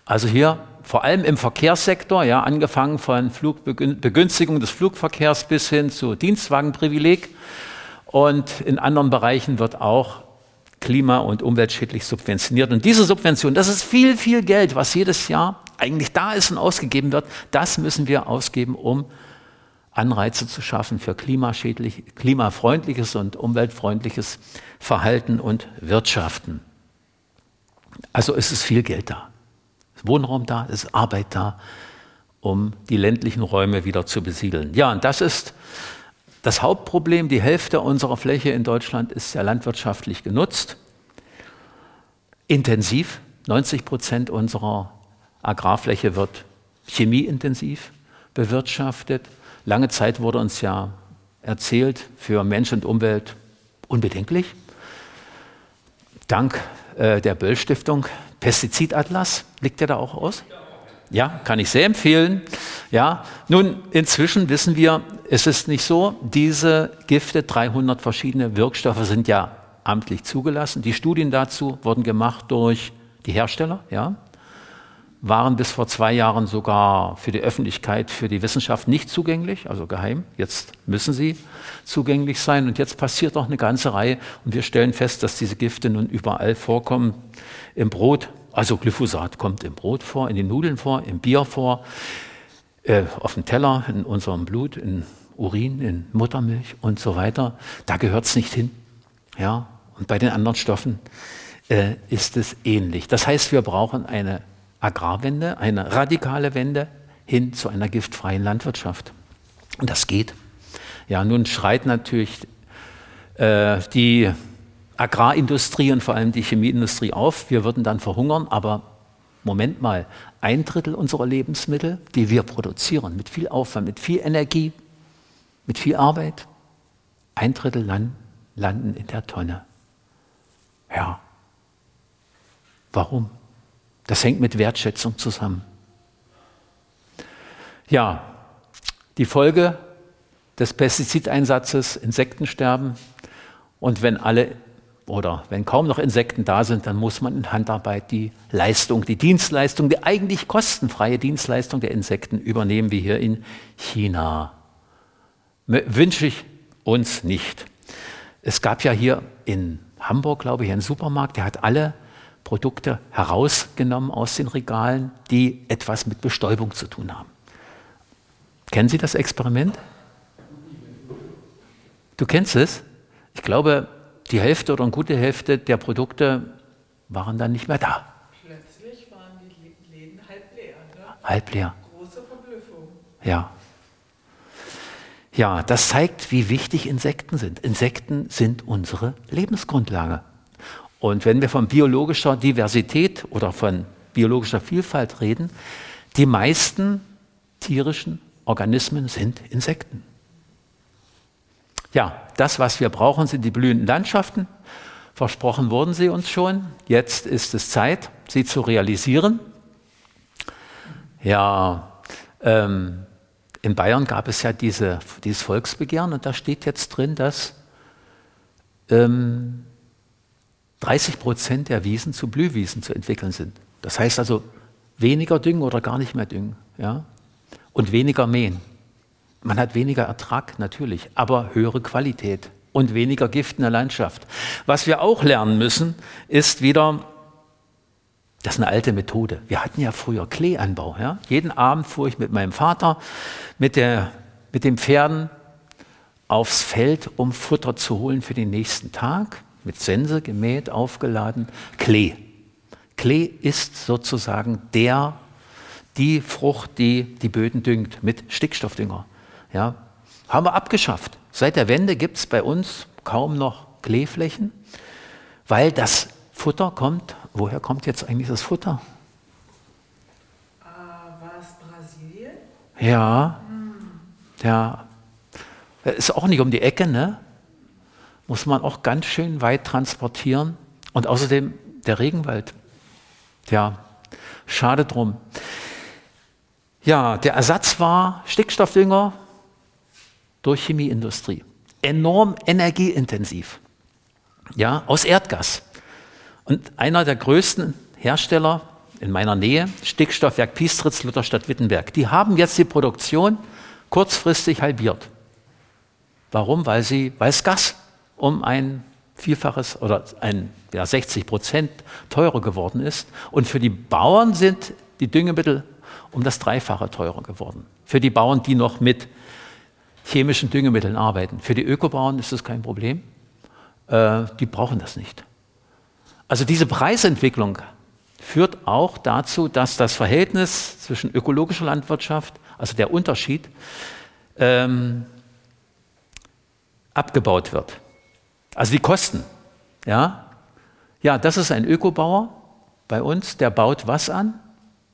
Also hier vor allem im Verkehrssektor, ja, angefangen von Begünstigung des Flugverkehrs bis hin zu Dienstwagenprivileg. Und in anderen Bereichen wird auch klima- und umweltschädlich subventioniert. Und diese Subvention, das ist viel, viel Geld, was jedes Jahr eigentlich da ist und ausgegeben wird. Das müssen wir ausgeben, um Anreize zu schaffen für klimafreundliches und umweltfreundliches Verhalten und Wirtschaften. Also ist es viel Geld da. Ist Wohnraum da, ist Arbeit da, um die ländlichen Räume wieder zu besiedeln. Ja, und das ist das Hauptproblem, die Hälfte unserer Fläche in Deutschland ist ja landwirtschaftlich genutzt, intensiv. 90 Prozent unserer Agrarfläche wird chemieintensiv bewirtschaftet. Lange Zeit wurde uns ja erzählt, für Mensch und Umwelt unbedenklich. Dank äh, der Böll Stiftung, Pestizidatlas, liegt der da auch aus? Ja, kann ich sehr empfehlen. Ja, nun, inzwischen wissen wir, es ist nicht so, diese Gifte, 300 verschiedene Wirkstoffe sind ja amtlich zugelassen. Die Studien dazu wurden gemacht durch die Hersteller, ja, waren bis vor zwei Jahren sogar für die Öffentlichkeit, für die Wissenschaft nicht zugänglich, also geheim. Jetzt müssen sie zugänglich sein und jetzt passiert noch eine ganze Reihe und wir stellen fest, dass diese Gifte nun überall vorkommen. Im Brot, also Glyphosat kommt im Brot vor, in den Nudeln vor, im Bier vor, äh, auf dem Teller, in unserem Blut, in Urin, in Muttermilch und so weiter. Da gehört es nicht hin. Ja? Und bei den anderen Stoffen äh, ist es ähnlich. Das heißt, wir brauchen eine Agrarwende, eine radikale Wende hin zu einer giftfreien Landwirtschaft. Und das geht. Ja, nun schreit natürlich äh, die Agrarindustrie und vor allem die Chemieindustrie auf, wir würden dann verhungern, aber Moment mal, ein Drittel unserer Lebensmittel, die wir produzieren, mit viel Aufwand, mit viel Energie, mit viel Arbeit, ein Drittel land, landen in der Tonne. Ja. Warum? Das hängt mit Wertschätzung zusammen. Ja, die Folge des Pestizideinsatzes, Insektensterben. Und wenn alle oder wenn kaum noch Insekten da sind, dann muss man in Handarbeit die Leistung, die Dienstleistung, die eigentlich kostenfreie Dienstleistung der Insekten übernehmen, wie hier in China. Wünsche ich uns nicht. Es gab ja hier in Hamburg, glaube ich, einen Supermarkt, der hat alle Produkte herausgenommen aus den Regalen, die etwas mit Bestäubung zu tun haben. Kennen Sie das Experiment? Du kennst es? Ich glaube, die Hälfte oder eine gute Hälfte der Produkte waren dann nicht mehr da. Plötzlich waren die Läden halb leer. Ne? Halb leer. Große Verblüffung. Ja. Ja, das zeigt, wie wichtig Insekten sind. Insekten sind unsere Lebensgrundlage. Und wenn wir von biologischer Diversität oder von biologischer Vielfalt reden, die meisten tierischen Organismen sind Insekten. Ja, das, was wir brauchen, sind die blühenden Landschaften. Versprochen wurden sie uns schon. Jetzt ist es Zeit, sie zu realisieren. Ja, ähm, in Bayern gab es ja diese, dieses Volksbegehren und da steht jetzt drin, dass ähm, 30 Prozent der Wiesen zu Blühwiesen zu entwickeln sind. Das heißt also weniger düngen oder gar nicht mehr düngen. Ja? und weniger mähen. Man hat weniger Ertrag natürlich, aber höhere Qualität und weniger Gift in der Landschaft. Was wir auch lernen müssen, ist wieder, das ist eine alte Methode. Wir hatten ja früher Kleeanbau. Ja? Jeden Abend fuhr ich mit meinem Vater mit, der, mit den Pferden aufs Feld, um Futter zu holen für den nächsten Tag. Mit Sense gemäht, aufgeladen. Klee. Klee ist sozusagen der, die Frucht, die die Böden düngt mit Stickstoffdünger. Ja? Haben wir abgeschafft. Seit der Wende gibt es bei uns kaum noch Kleeflächen, weil das Futter kommt. Woher kommt jetzt eigentlich das Futter? Äh, war es Brasilien? Ja, ja. Ist auch nicht um die Ecke, ne? Muss man auch ganz schön weit transportieren. Und außerdem der Regenwald. Ja, schade drum. Ja, der Ersatz war Stickstoffdünger durch Chemieindustrie. Enorm energieintensiv. Ja, aus Erdgas. Und einer der größten Hersteller in meiner Nähe, Stickstoffwerk Piestritz, Lutherstadt Wittenberg, die haben jetzt die Produktion kurzfristig halbiert. Warum? Weil, sie, weil es Gas um ein Vielfaches oder ein ja, 60 Prozent teurer geworden ist. Und für die Bauern sind die Düngemittel um das Dreifache teurer geworden. Für die Bauern, die noch mit chemischen Düngemitteln arbeiten. Für die Ökobauern ist das kein Problem. Äh, die brauchen das nicht. Also diese Preisentwicklung führt auch dazu, dass das Verhältnis zwischen ökologischer Landwirtschaft, also der Unterschied, ähm, abgebaut wird. Also die Kosten. Ja? ja, das ist ein Ökobauer bei uns, der baut was an?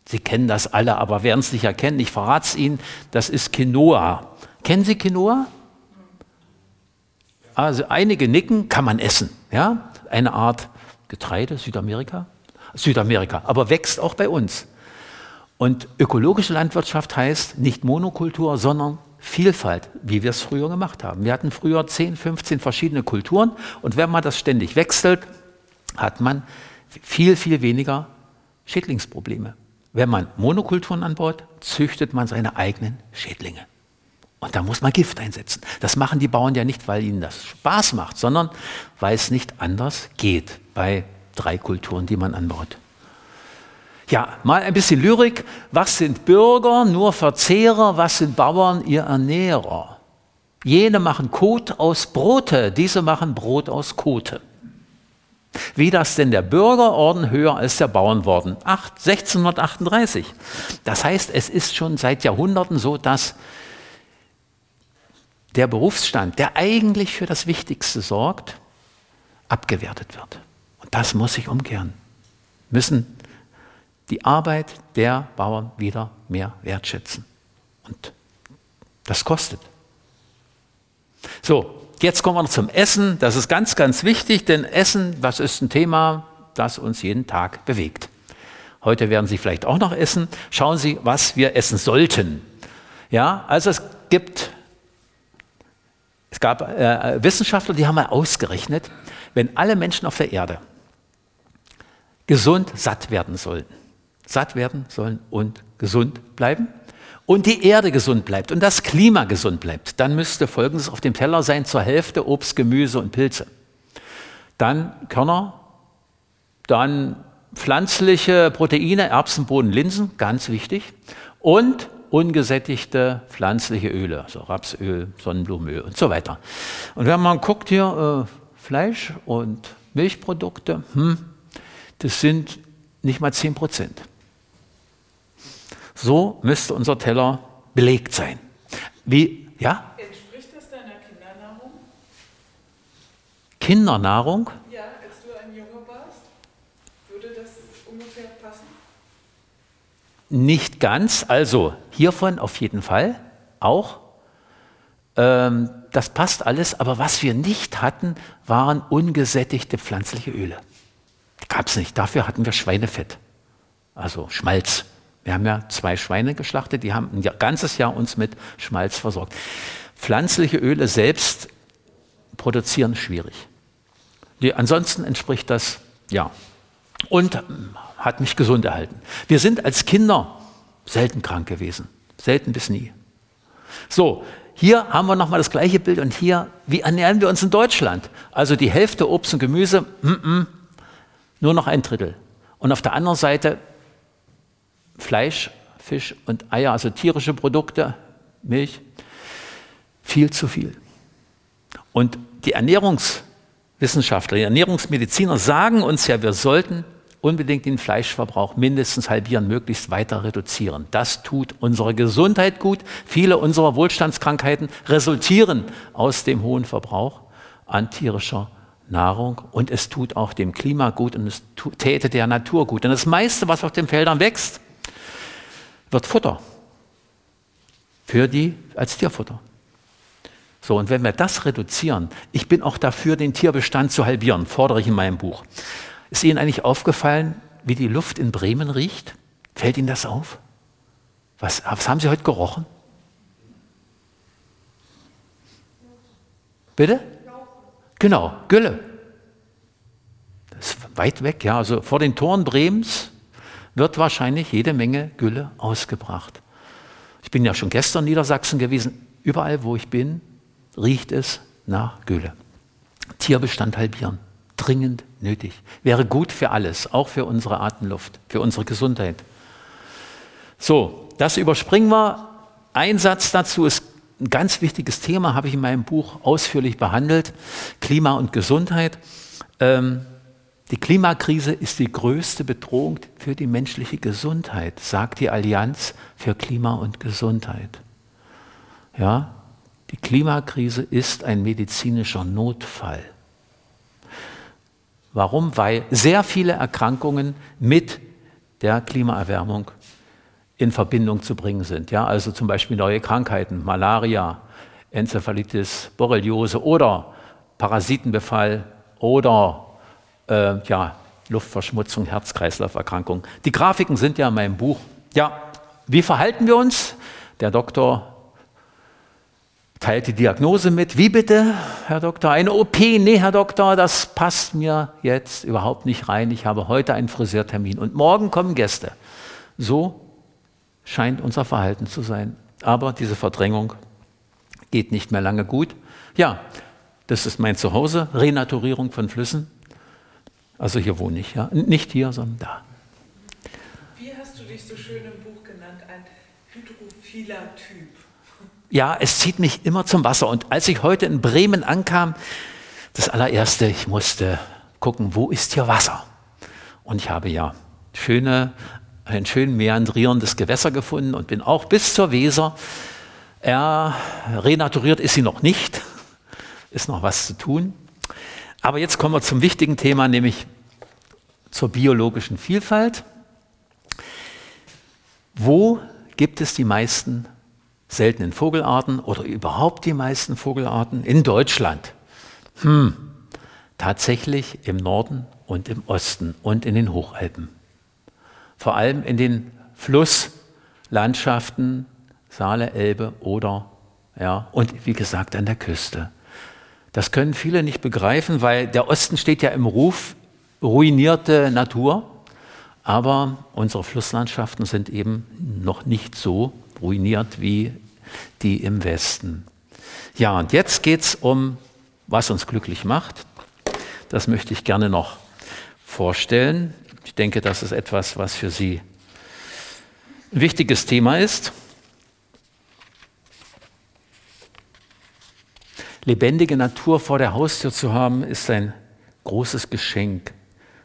Sie kennen das alle, aber werden es nicht erkennen. Ich verrate es Ihnen, das ist Quinoa. Kennen Sie Quinoa? Also einige nicken, kann man essen. Ja? Eine Art Getreide, Südamerika. Südamerika, aber wächst auch bei uns. Und ökologische Landwirtschaft heißt nicht Monokultur, sondern Vielfalt, wie wir es früher gemacht haben. Wir hatten früher 10, 15 verschiedene Kulturen und wenn man das ständig wechselt, hat man viel, viel weniger Schädlingsprobleme. Wenn man Monokulturen anbaut, züchtet man seine eigenen Schädlinge. Und da muss man Gift einsetzen. Das machen die Bauern ja nicht, weil ihnen das Spaß macht, sondern weil es nicht anders geht bei drei Kulturen, die man anbaut. Ja, mal ein bisschen Lyrik. Was sind Bürger? Nur Verzehrer. Was sind Bauern? Ihr Ernährer. Jene machen Kot aus Brote, diese machen Brot aus Kote. Wie das denn der Bürgerorden höher als der Bauernorden? 1638. Das heißt, es ist schon seit Jahrhunderten so, dass der Berufsstand, der eigentlich für das Wichtigste sorgt, abgewertet wird. Und das muss sich umkehren. Müssen die Arbeit der Bauern wieder mehr wertschätzen. Und das kostet. So, jetzt kommen wir noch zum Essen. Das ist ganz, ganz wichtig, denn Essen, das ist ein Thema, das uns jeden Tag bewegt. Heute werden Sie vielleicht auch noch essen. Schauen Sie, was wir essen sollten. Ja, also es gibt, es gab äh, Wissenschaftler, die haben mal ausgerechnet, wenn alle Menschen auf der Erde gesund satt werden sollten, satt werden sollen und gesund bleiben und die Erde gesund bleibt und das Klima gesund bleibt, dann müsste Folgendes auf dem Teller sein, zur Hälfte Obst, Gemüse und Pilze. Dann Körner, dann pflanzliche Proteine, Erbsen, Bohnen, Linsen, ganz wichtig, und ungesättigte pflanzliche Öle, also Rapsöl, Sonnenblumenöl und so weiter. Und wenn man guckt hier, äh, Fleisch und Milchprodukte, hm, das sind nicht mal 10 Prozent. So müsste unser Teller belegt sein. Wie, ja? Entspricht das deiner Kindernahrung? Kindernahrung? Ja, als du ein Junge warst, würde das ungefähr passen? Nicht ganz, also hiervon auf jeden Fall auch. Ähm, das passt alles, aber was wir nicht hatten, waren ungesättigte pflanzliche Öle. Gab es nicht. Dafür hatten wir Schweinefett, also Schmalz. Wir haben ja zwei Schweine geschlachtet, die haben ein ganzes Jahr uns mit Schmalz versorgt. Pflanzliche Öle selbst produzieren schwierig. Die, ansonsten entspricht das, ja. Und hat mich gesund erhalten. Wir sind als Kinder selten krank gewesen. Selten bis nie. So, hier haben wir nochmal das gleiche Bild und hier, wie ernähren wir uns in Deutschland? Also die Hälfte Obst und Gemüse, mm -mm, nur noch ein Drittel. Und auf der anderen Seite Fleisch, Fisch und Eier, also tierische Produkte, Milch, viel zu viel. Und die Ernährungswissenschaftler, die Ernährungsmediziner sagen uns ja, wir sollten unbedingt den Fleischverbrauch mindestens halbieren, möglichst weiter reduzieren. Das tut unserer Gesundheit gut. Viele unserer Wohlstandskrankheiten resultieren aus dem hohen Verbrauch an tierischer Nahrung und es tut auch dem Klima gut und es täte der Natur gut. Denn das meiste, was auf den Feldern wächst, wird Futter für die als Tierfutter. So, und wenn wir das reduzieren, ich bin auch dafür, den Tierbestand zu halbieren, fordere ich in meinem Buch. Ist Ihnen eigentlich aufgefallen, wie die Luft in Bremen riecht? Fällt Ihnen das auf? Was, was haben Sie heute gerochen? Bitte? Genau, Gülle. Das ist weit weg, ja. Also vor den Toren Bremens wird wahrscheinlich jede Menge Gülle ausgebracht. Ich bin ja schon gestern in Niedersachsen gewesen. Überall, wo ich bin, riecht es nach Gülle. Tierbestand halbieren. Dringend nötig. Wäre gut für alles, auch für unsere Atemluft, für unsere Gesundheit. So, das überspringen wir. Ein Satz dazu ist ein ganz wichtiges Thema, habe ich in meinem Buch ausführlich behandelt. Klima und Gesundheit. Ähm, die Klimakrise ist die größte Bedrohung für die menschliche Gesundheit, sagt die Allianz für Klima und Gesundheit. Ja, die Klimakrise ist ein medizinischer Notfall. Warum? Weil sehr viele Erkrankungen mit der Klimaerwärmung in Verbindung zu bringen sind. Ja, also zum Beispiel neue Krankheiten, Malaria, Enzephalitis, Borreliose oder Parasitenbefall oder äh, ja, Luftverschmutzung, Herz-Kreislauf-Erkrankung. Die Grafiken sind ja in meinem Buch. Ja, wie verhalten wir uns? Der Doktor teilt die Diagnose mit. Wie bitte, Herr Doktor? Eine OP? Nee, Herr Doktor, das passt mir jetzt überhaupt nicht rein. Ich habe heute einen Friseurtermin und morgen kommen Gäste. So scheint unser Verhalten zu sein. Aber diese Verdrängung geht nicht mehr lange gut. Ja, das ist mein Zuhause, Renaturierung von Flüssen. Also hier wohne ich, ja. Nicht hier, sondern da. Wie hast du dich so schön im Buch genannt? Ein hydrophiler Typ. Ja, es zieht mich immer zum Wasser. Und als ich heute in Bremen ankam, das allererste, ich musste gucken, wo ist hier Wasser? Und ich habe ja schöne, ein schön meandrierendes Gewässer gefunden und bin auch bis zur Weser. Ja, renaturiert ist sie noch nicht, ist noch was zu tun. Aber jetzt kommen wir zum wichtigen Thema, nämlich zur biologischen Vielfalt. Wo gibt es die meisten seltenen Vogelarten oder überhaupt die meisten Vogelarten? In Deutschland. Hm, tatsächlich im Norden und im Osten und in den Hochalpen. Vor allem in den Flusslandschaften, Saale, Elbe oder, ja, und wie gesagt an der Küste. Das können viele nicht begreifen, weil der Osten steht ja im Ruf, ruinierte Natur. Aber unsere Flusslandschaften sind eben noch nicht so ruiniert wie die im Westen. Ja, und jetzt geht es um, was uns glücklich macht. Das möchte ich gerne noch vorstellen. Ich denke, das ist etwas, was für Sie ein wichtiges Thema ist. Lebendige Natur vor der Haustür zu haben, ist ein großes Geschenk.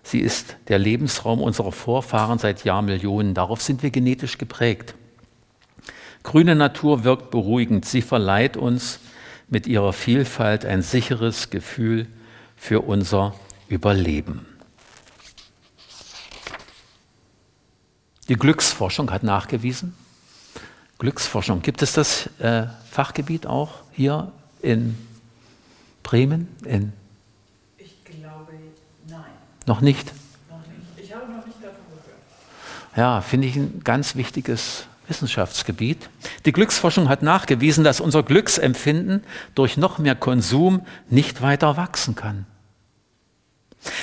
Sie ist der Lebensraum unserer Vorfahren seit Jahrmillionen. Darauf sind wir genetisch geprägt. Grüne Natur wirkt beruhigend. Sie verleiht uns mit ihrer Vielfalt ein sicheres Gefühl für unser Überleben. Die Glücksforschung hat nachgewiesen, Glücksforschung, gibt es das äh, Fachgebiet auch hier in Bremen? In ich glaube, nein. Noch nicht? Noch nicht. Ich habe noch nicht davon gehört. Ja, finde ich ein ganz wichtiges Wissenschaftsgebiet. Die Glücksforschung hat nachgewiesen, dass unser Glücksempfinden durch noch mehr Konsum nicht weiter wachsen kann.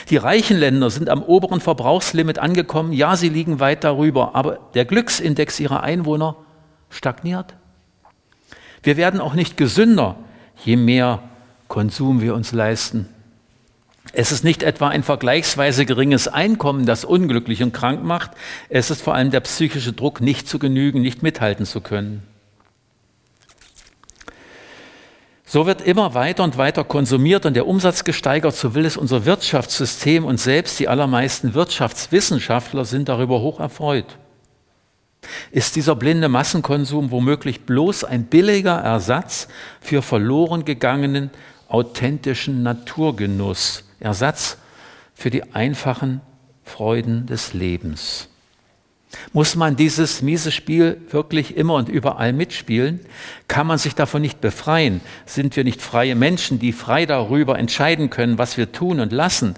Die reichen Länder sind am oberen Verbrauchslimit angekommen. Ja, sie liegen weit darüber, aber der Glücksindex ihrer Einwohner stagniert. Wir werden auch nicht gesünder, je mehr Konsum wir uns leisten. Es ist nicht etwa ein vergleichsweise geringes Einkommen, das unglücklich und krank macht. Es ist vor allem der psychische Druck, nicht zu genügen, nicht mithalten zu können. So wird immer weiter und weiter konsumiert und der Umsatz gesteigert, so will es unser Wirtschaftssystem und selbst die allermeisten Wirtschaftswissenschaftler sind darüber hoch erfreut. Ist dieser blinde Massenkonsum womöglich bloß ein billiger Ersatz für verloren gegangenen authentischen Naturgenuss, Ersatz für die einfachen Freuden des Lebens? Muss man dieses miese Spiel wirklich immer und überall mitspielen? Kann man sich davon nicht befreien? Sind wir nicht freie Menschen, die frei darüber entscheiden können, was wir tun und lassen?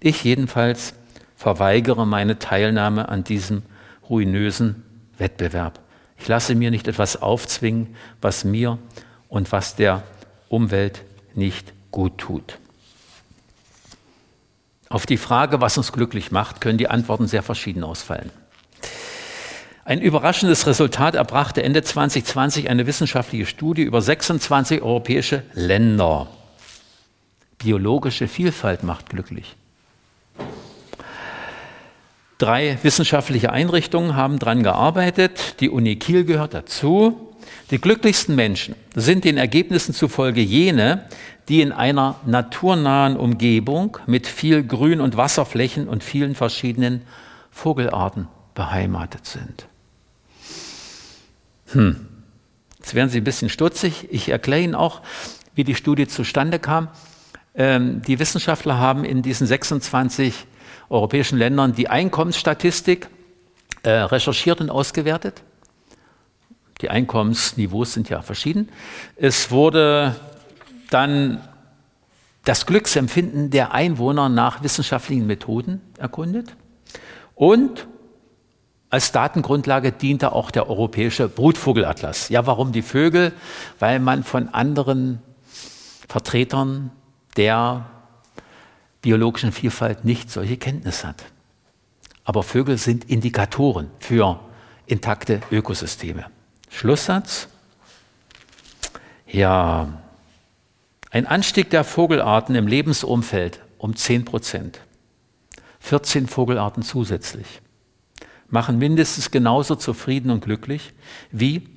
Ich jedenfalls verweigere meine Teilnahme an diesem ruinösen Wettbewerb. Ich lasse mir nicht etwas aufzwingen, was mir und was der Umwelt nicht gut tut. Auf die Frage, was uns glücklich macht, können die Antworten sehr verschieden ausfallen. Ein überraschendes Resultat erbrachte Ende 2020 eine wissenschaftliche Studie über 26 europäische Länder. Biologische Vielfalt macht glücklich. Drei wissenschaftliche Einrichtungen haben daran gearbeitet. Die Uni Kiel gehört dazu. Die glücklichsten Menschen sind den Ergebnissen zufolge jene, die in einer naturnahen Umgebung mit viel Grün- und Wasserflächen und vielen verschiedenen Vogelarten beheimatet sind. Hm. Jetzt werden Sie ein bisschen stutzig. Ich erkläre Ihnen auch, wie die Studie zustande kam. Ähm, die Wissenschaftler haben in diesen 26 europäischen Ländern die Einkommensstatistik äh, recherchiert und ausgewertet. Die Einkommensniveaus sind ja verschieden. Es wurde dann das Glücksempfinden der Einwohner nach wissenschaftlichen Methoden erkundet. Und als Datengrundlage diente auch der europäische Brutvogelatlas. Ja, warum die Vögel? Weil man von anderen Vertretern der biologischen Vielfalt nicht solche Kenntnis hat. Aber Vögel sind Indikatoren für intakte Ökosysteme. Schlusssatz. Ja, ein Anstieg der Vogelarten im Lebensumfeld um 10 Prozent. 14 Vogelarten zusätzlich machen mindestens genauso zufrieden und glücklich wie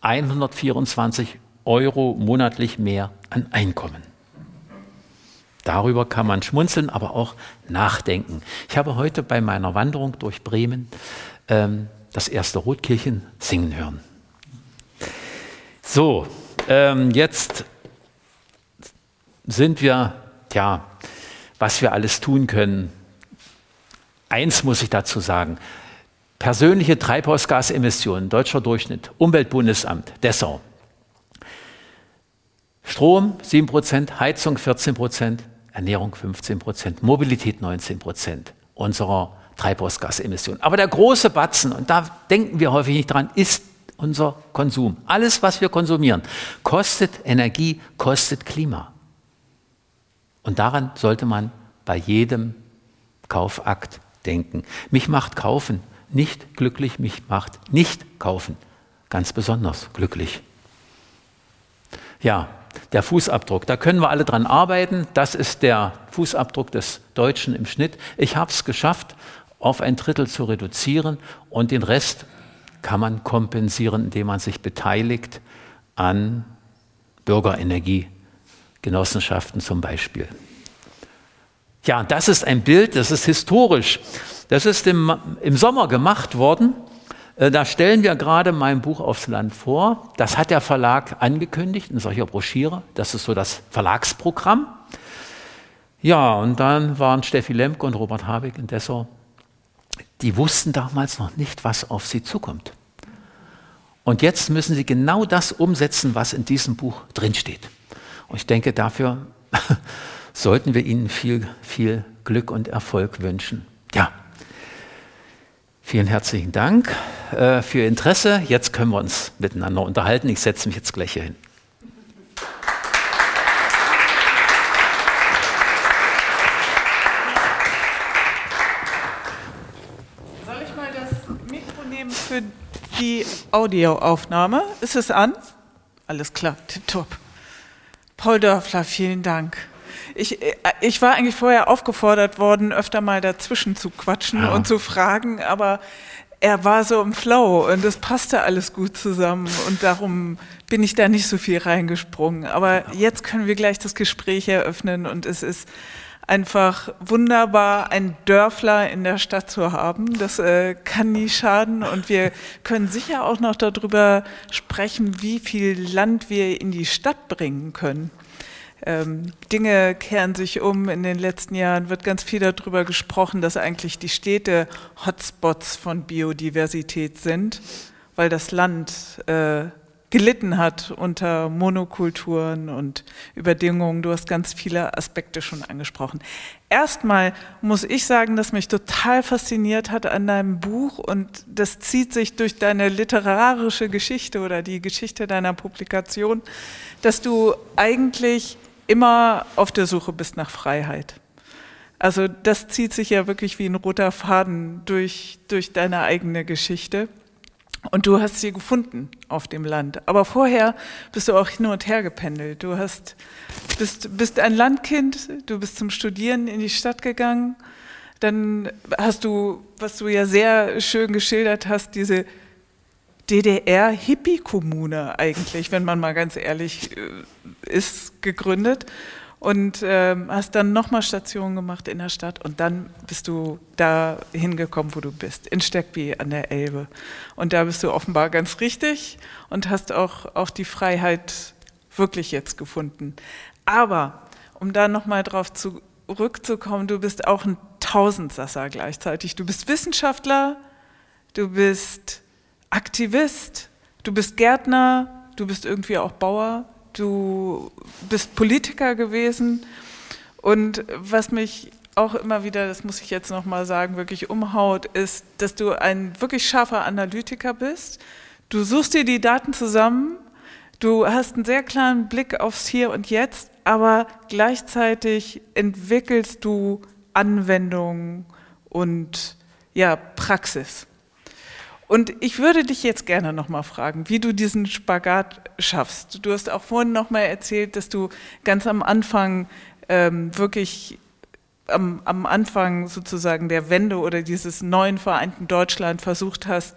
124 Euro monatlich mehr an Einkommen. Darüber kann man schmunzeln, aber auch nachdenken. Ich habe heute bei meiner Wanderung durch Bremen ähm, das erste Rotkirchen singen hören. So, ähm, jetzt sind wir, ja, was wir alles tun können. Eins muss ich dazu sagen. Persönliche Treibhausgasemissionen, deutscher Durchschnitt, Umweltbundesamt, Dessau. Strom 7%, Heizung 14%, Ernährung 15%, Mobilität 19% unserer Treibhausgasemissionen. Aber der große Batzen, und da denken wir häufig nicht dran, ist unser Konsum. Alles, was wir konsumieren, kostet Energie, kostet Klima. Und daran sollte man bei jedem Kaufakt denken. Mich macht Kaufen nicht glücklich, mich macht nicht kaufen ganz besonders glücklich. Ja, der Fußabdruck, da können wir alle dran arbeiten. Das ist der Fußabdruck des Deutschen im Schnitt. Ich habe es geschafft, auf ein Drittel zu reduzieren und den Rest kann man kompensieren, indem man sich beteiligt an Bürgerenergiegenossenschaften zum Beispiel. Ja, das ist ein Bild, das ist historisch. Das ist im, im Sommer gemacht worden. Äh, da stellen wir gerade mein Buch aufs Land vor. Das hat der Verlag angekündigt in solcher Broschüre. Das ist so das Verlagsprogramm. Ja, und dann waren Steffi Lemke und Robert Habeck in Dessau. Die wussten damals noch nicht, was auf sie zukommt. Und jetzt müssen sie genau das umsetzen, was in diesem Buch drinsteht. Und ich denke, dafür sollten wir Ihnen viel, viel Glück und Erfolg wünschen. Ja, vielen herzlichen Dank äh, für Ihr Interesse. Jetzt können wir uns miteinander unterhalten. Ich setze mich jetzt gleich hier hin. Soll ich mal das Mikro nehmen für die Audioaufnahme. Ist es an? Alles klar, tipptopp. Paul Dörfler, vielen Dank. Ich, äh, ich war eigentlich vorher aufgefordert worden, öfter mal dazwischen zu quatschen ja. und zu fragen, aber er war so im Flow und es passte alles gut zusammen und darum bin ich da nicht so viel reingesprungen. Aber jetzt können wir gleich das Gespräch eröffnen und es ist einfach wunderbar, einen Dörfler in der Stadt zu haben. Das äh, kann nie schaden und wir können sicher auch noch darüber sprechen, wie viel Land wir in die Stadt bringen können. Ähm, Dinge kehren sich um. In den letzten Jahren wird ganz viel darüber gesprochen, dass eigentlich die Städte Hotspots von Biodiversität sind, weil das Land äh, gelitten hat unter Monokulturen und Überdingungen. Du hast ganz viele Aspekte schon angesprochen. Erstmal muss ich sagen, dass mich total fasziniert hat an deinem Buch und das zieht sich durch deine literarische Geschichte oder die Geschichte deiner Publikation, dass du eigentlich immer auf der Suche bist nach Freiheit. Also das zieht sich ja wirklich wie ein roter Faden durch, durch deine eigene Geschichte. Und du hast sie gefunden auf dem Land. Aber vorher bist du auch hin und her gependelt. Du hast, bist, bist ein Landkind, du bist zum Studieren in die Stadt gegangen. Dann hast du, was du ja sehr schön geschildert hast, diese DDR-Hippie-Kommune eigentlich, wenn man mal ganz ehrlich äh, ist, gegründet und ähm, hast dann nochmal Stationen gemacht in der Stadt und dann bist du da hingekommen, wo du bist, in Steckby an der Elbe. Und da bist du offenbar ganz richtig und hast auch, auch die Freiheit wirklich jetzt gefunden. Aber um da nochmal drauf zurückzukommen, du bist auch ein Tausendsasser gleichzeitig. Du bist Wissenschaftler, du bist Aktivist, du bist Gärtner, du bist irgendwie auch Bauer, du bist Politiker gewesen. Und was mich auch immer wieder, das muss ich jetzt nochmal sagen, wirklich umhaut, ist, dass du ein wirklich scharfer Analytiker bist. Du suchst dir die Daten zusammen, du hast einen sehr klaren Blick aufs Hier und Jetzt, aber gleichzeitig entwickelst du Anwendungen und ja, Praxis. Und ich würde dich jetzt gerne nochmal fragen, wie du diesen Spagat schaffst. Du hast auch vorhin nochmal erzählt, dass du ganz am Anfang ähm, wirklich am, am Anfang sozusagen der Wende oder dieses neuen vereinten Deutschland versucht hast,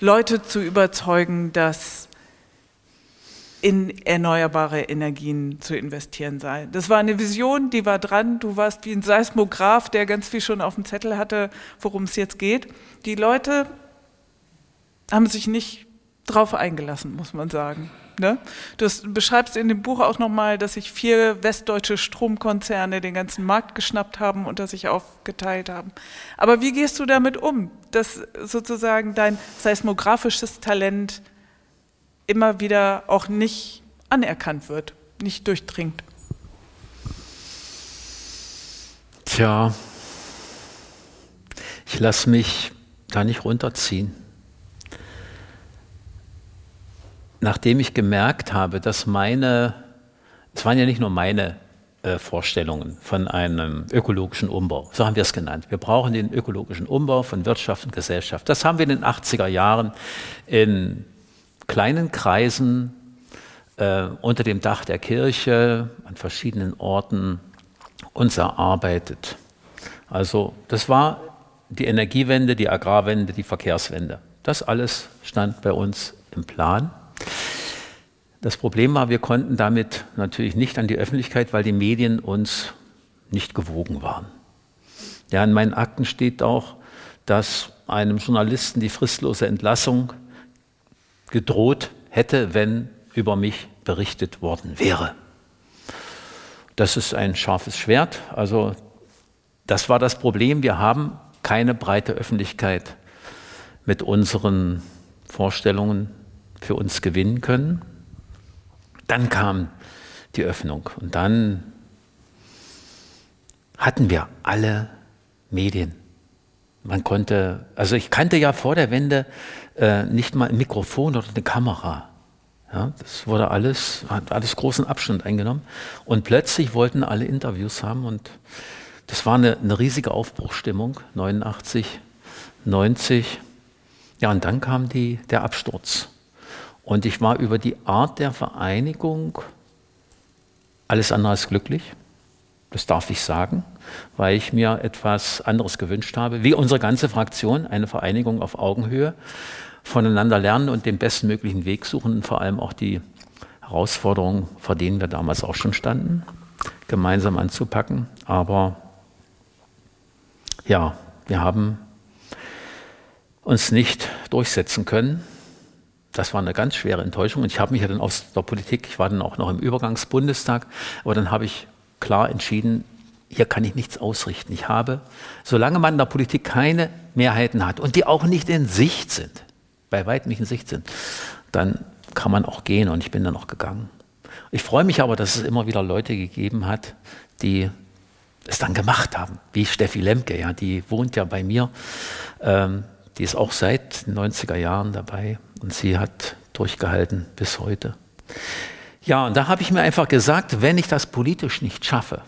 Leute zu überzeugen, dass in erneuerbare Energien zu investieren sei. Das war eine Vision, die war dran. Du warst wie ein Seismograph, der ganz viel schon auf dem Zettel hatte, worum es jetzt geht. Die Leute haben sich nicht drauf eingelassen, muss man sagen. Ne? Du beschreibst in dem Buch auch nochmal, dass sich vier westdeutsche Stromkonzerne den ganzen Markt geschnappt haben und das sich aufgeteilt haben. Aber wie gehst du damit um, dass sozusagen dein seismografisches Talent immer wieder auch nicht anerkannt wird, nicht durchdringt? Tja, ich lasse mich da nicht runterziehen. Nachdem ich gemerkt habe, dass meine, es waren ja nicht nur meine äh, Vorstellungen von einem ökologischen Umbau, so haben wir es genannt. Wir brauchen den ökologischen Umbau von Wirtschaft und Gesellschaft. Das haben wir in den 80er Jahren in kleinen Kreisen äh, unter dem Dach der Kirche an verschiedenen Orten uns erarbeitet. Also das war die Energiewende, die Agrarwende, die Verkehrswende. Das alles stand bei uns im Plan. Das Problem war, wir konnten damit natürlich nicht an die Öffentlichkeit, weil die Medien uns nicht gewogen waren. Ja, in meinen Akten steht auch, dass einem Journalisten die fristlose Entlassung gedroht hätte, wenn über mich berichtet worden wäre. Das ist ein scharfes Schwert. Also das war das Problem. Wir haben keine breite Öffentlichkeit mit unseren Vorstellungen für uns gewinnen können. Dann kam die Öffnung und dann hatten wir alle Medien. Man konnte, also ich kannte ja vor der Wende äh, nicht mal ein Mikrofon oder eine Kamera. Ja, das wurde alles, hat alles großen Abstand eingenommen. Und plötzlich wollten alle Interviews haben und das war eine, eine riesige Aufbruchstimmung, 89, 90. Ja, und dann kam die, der Absturz. Und ich war über die Art der Vereinigung alles andere als glücklich. Das darf ich sagen, weil ich mir etwas anderes gewünscht habe, wie unsere ganze Fraktion, eine Vereinigung auf Augenhöhe, voneinander lernen und den bestmöglichen Weg suchen und vor allem auch die Herausforderungen, vor denen wir damals auch schon standen, gemeinsam anzupacken. Aber ja, wir haben uns nicht durchsetzen können. Das war eine ganz schwere Enttäuschung. Und ich habe mich ja dann aus der Politik, ich war dann auch noch im Übergangsbundestag, aber dann habe ich klar entschieden, hier kann ich nichts ausrichten. Ich habe, solange man in der Politik keine Mehrheiten hat und die auch nicht in Sicht sind, bei weitem nicht in Sicht sind, dann kann man auch gehen und ich bin dann auch gegangen. Ich freue mich aber, dass es immer wieder Leute gegeben hat, die es dann gemacht haben, wie Steffi Lemke, ja, die wohnt ja bei mir, ähm, die ist auch seit den 90er Jahren dabei und sie hat durchgehalten bis heute. Ja, und da habe ich mir einfach gesagt, wenn ich das politisch nicht schaffe,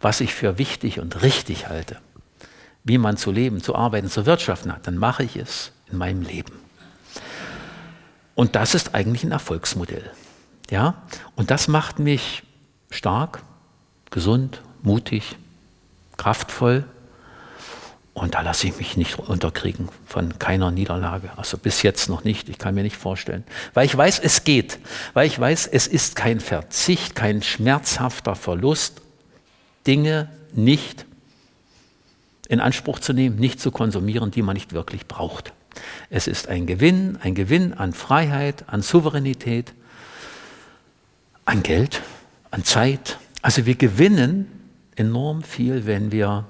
was ich für wichtig und richtig halte, wie man zu leben, zu arbeiten, zu wirtschaften hat, dann mache ich es in meinem Leben. Und das ist eigentlich ein Erfolgsmodell. Ja? Und das macht mich stark, gesund, mutig, kraftvoll. Und da lasse ich mich nicht unterkriegen von keiner Niederlage. Also bis jetzt noch nicht. Ich kann mir nicht vorstellen. Weil ich weiß, es geht. Weil ich weiß, es ist kein Verzicht, kein schmerzhafter Verlust, Dinge nicht in Anspruch zu nehmen, nicht zu konsumieren, die man nicht wirklich braucht. Es ist ein Gewinn, ein Gewinn an Freiheit, an Souveränität, an Geld, an Zeit. Also wir gewinnen enorm viel, wenn wir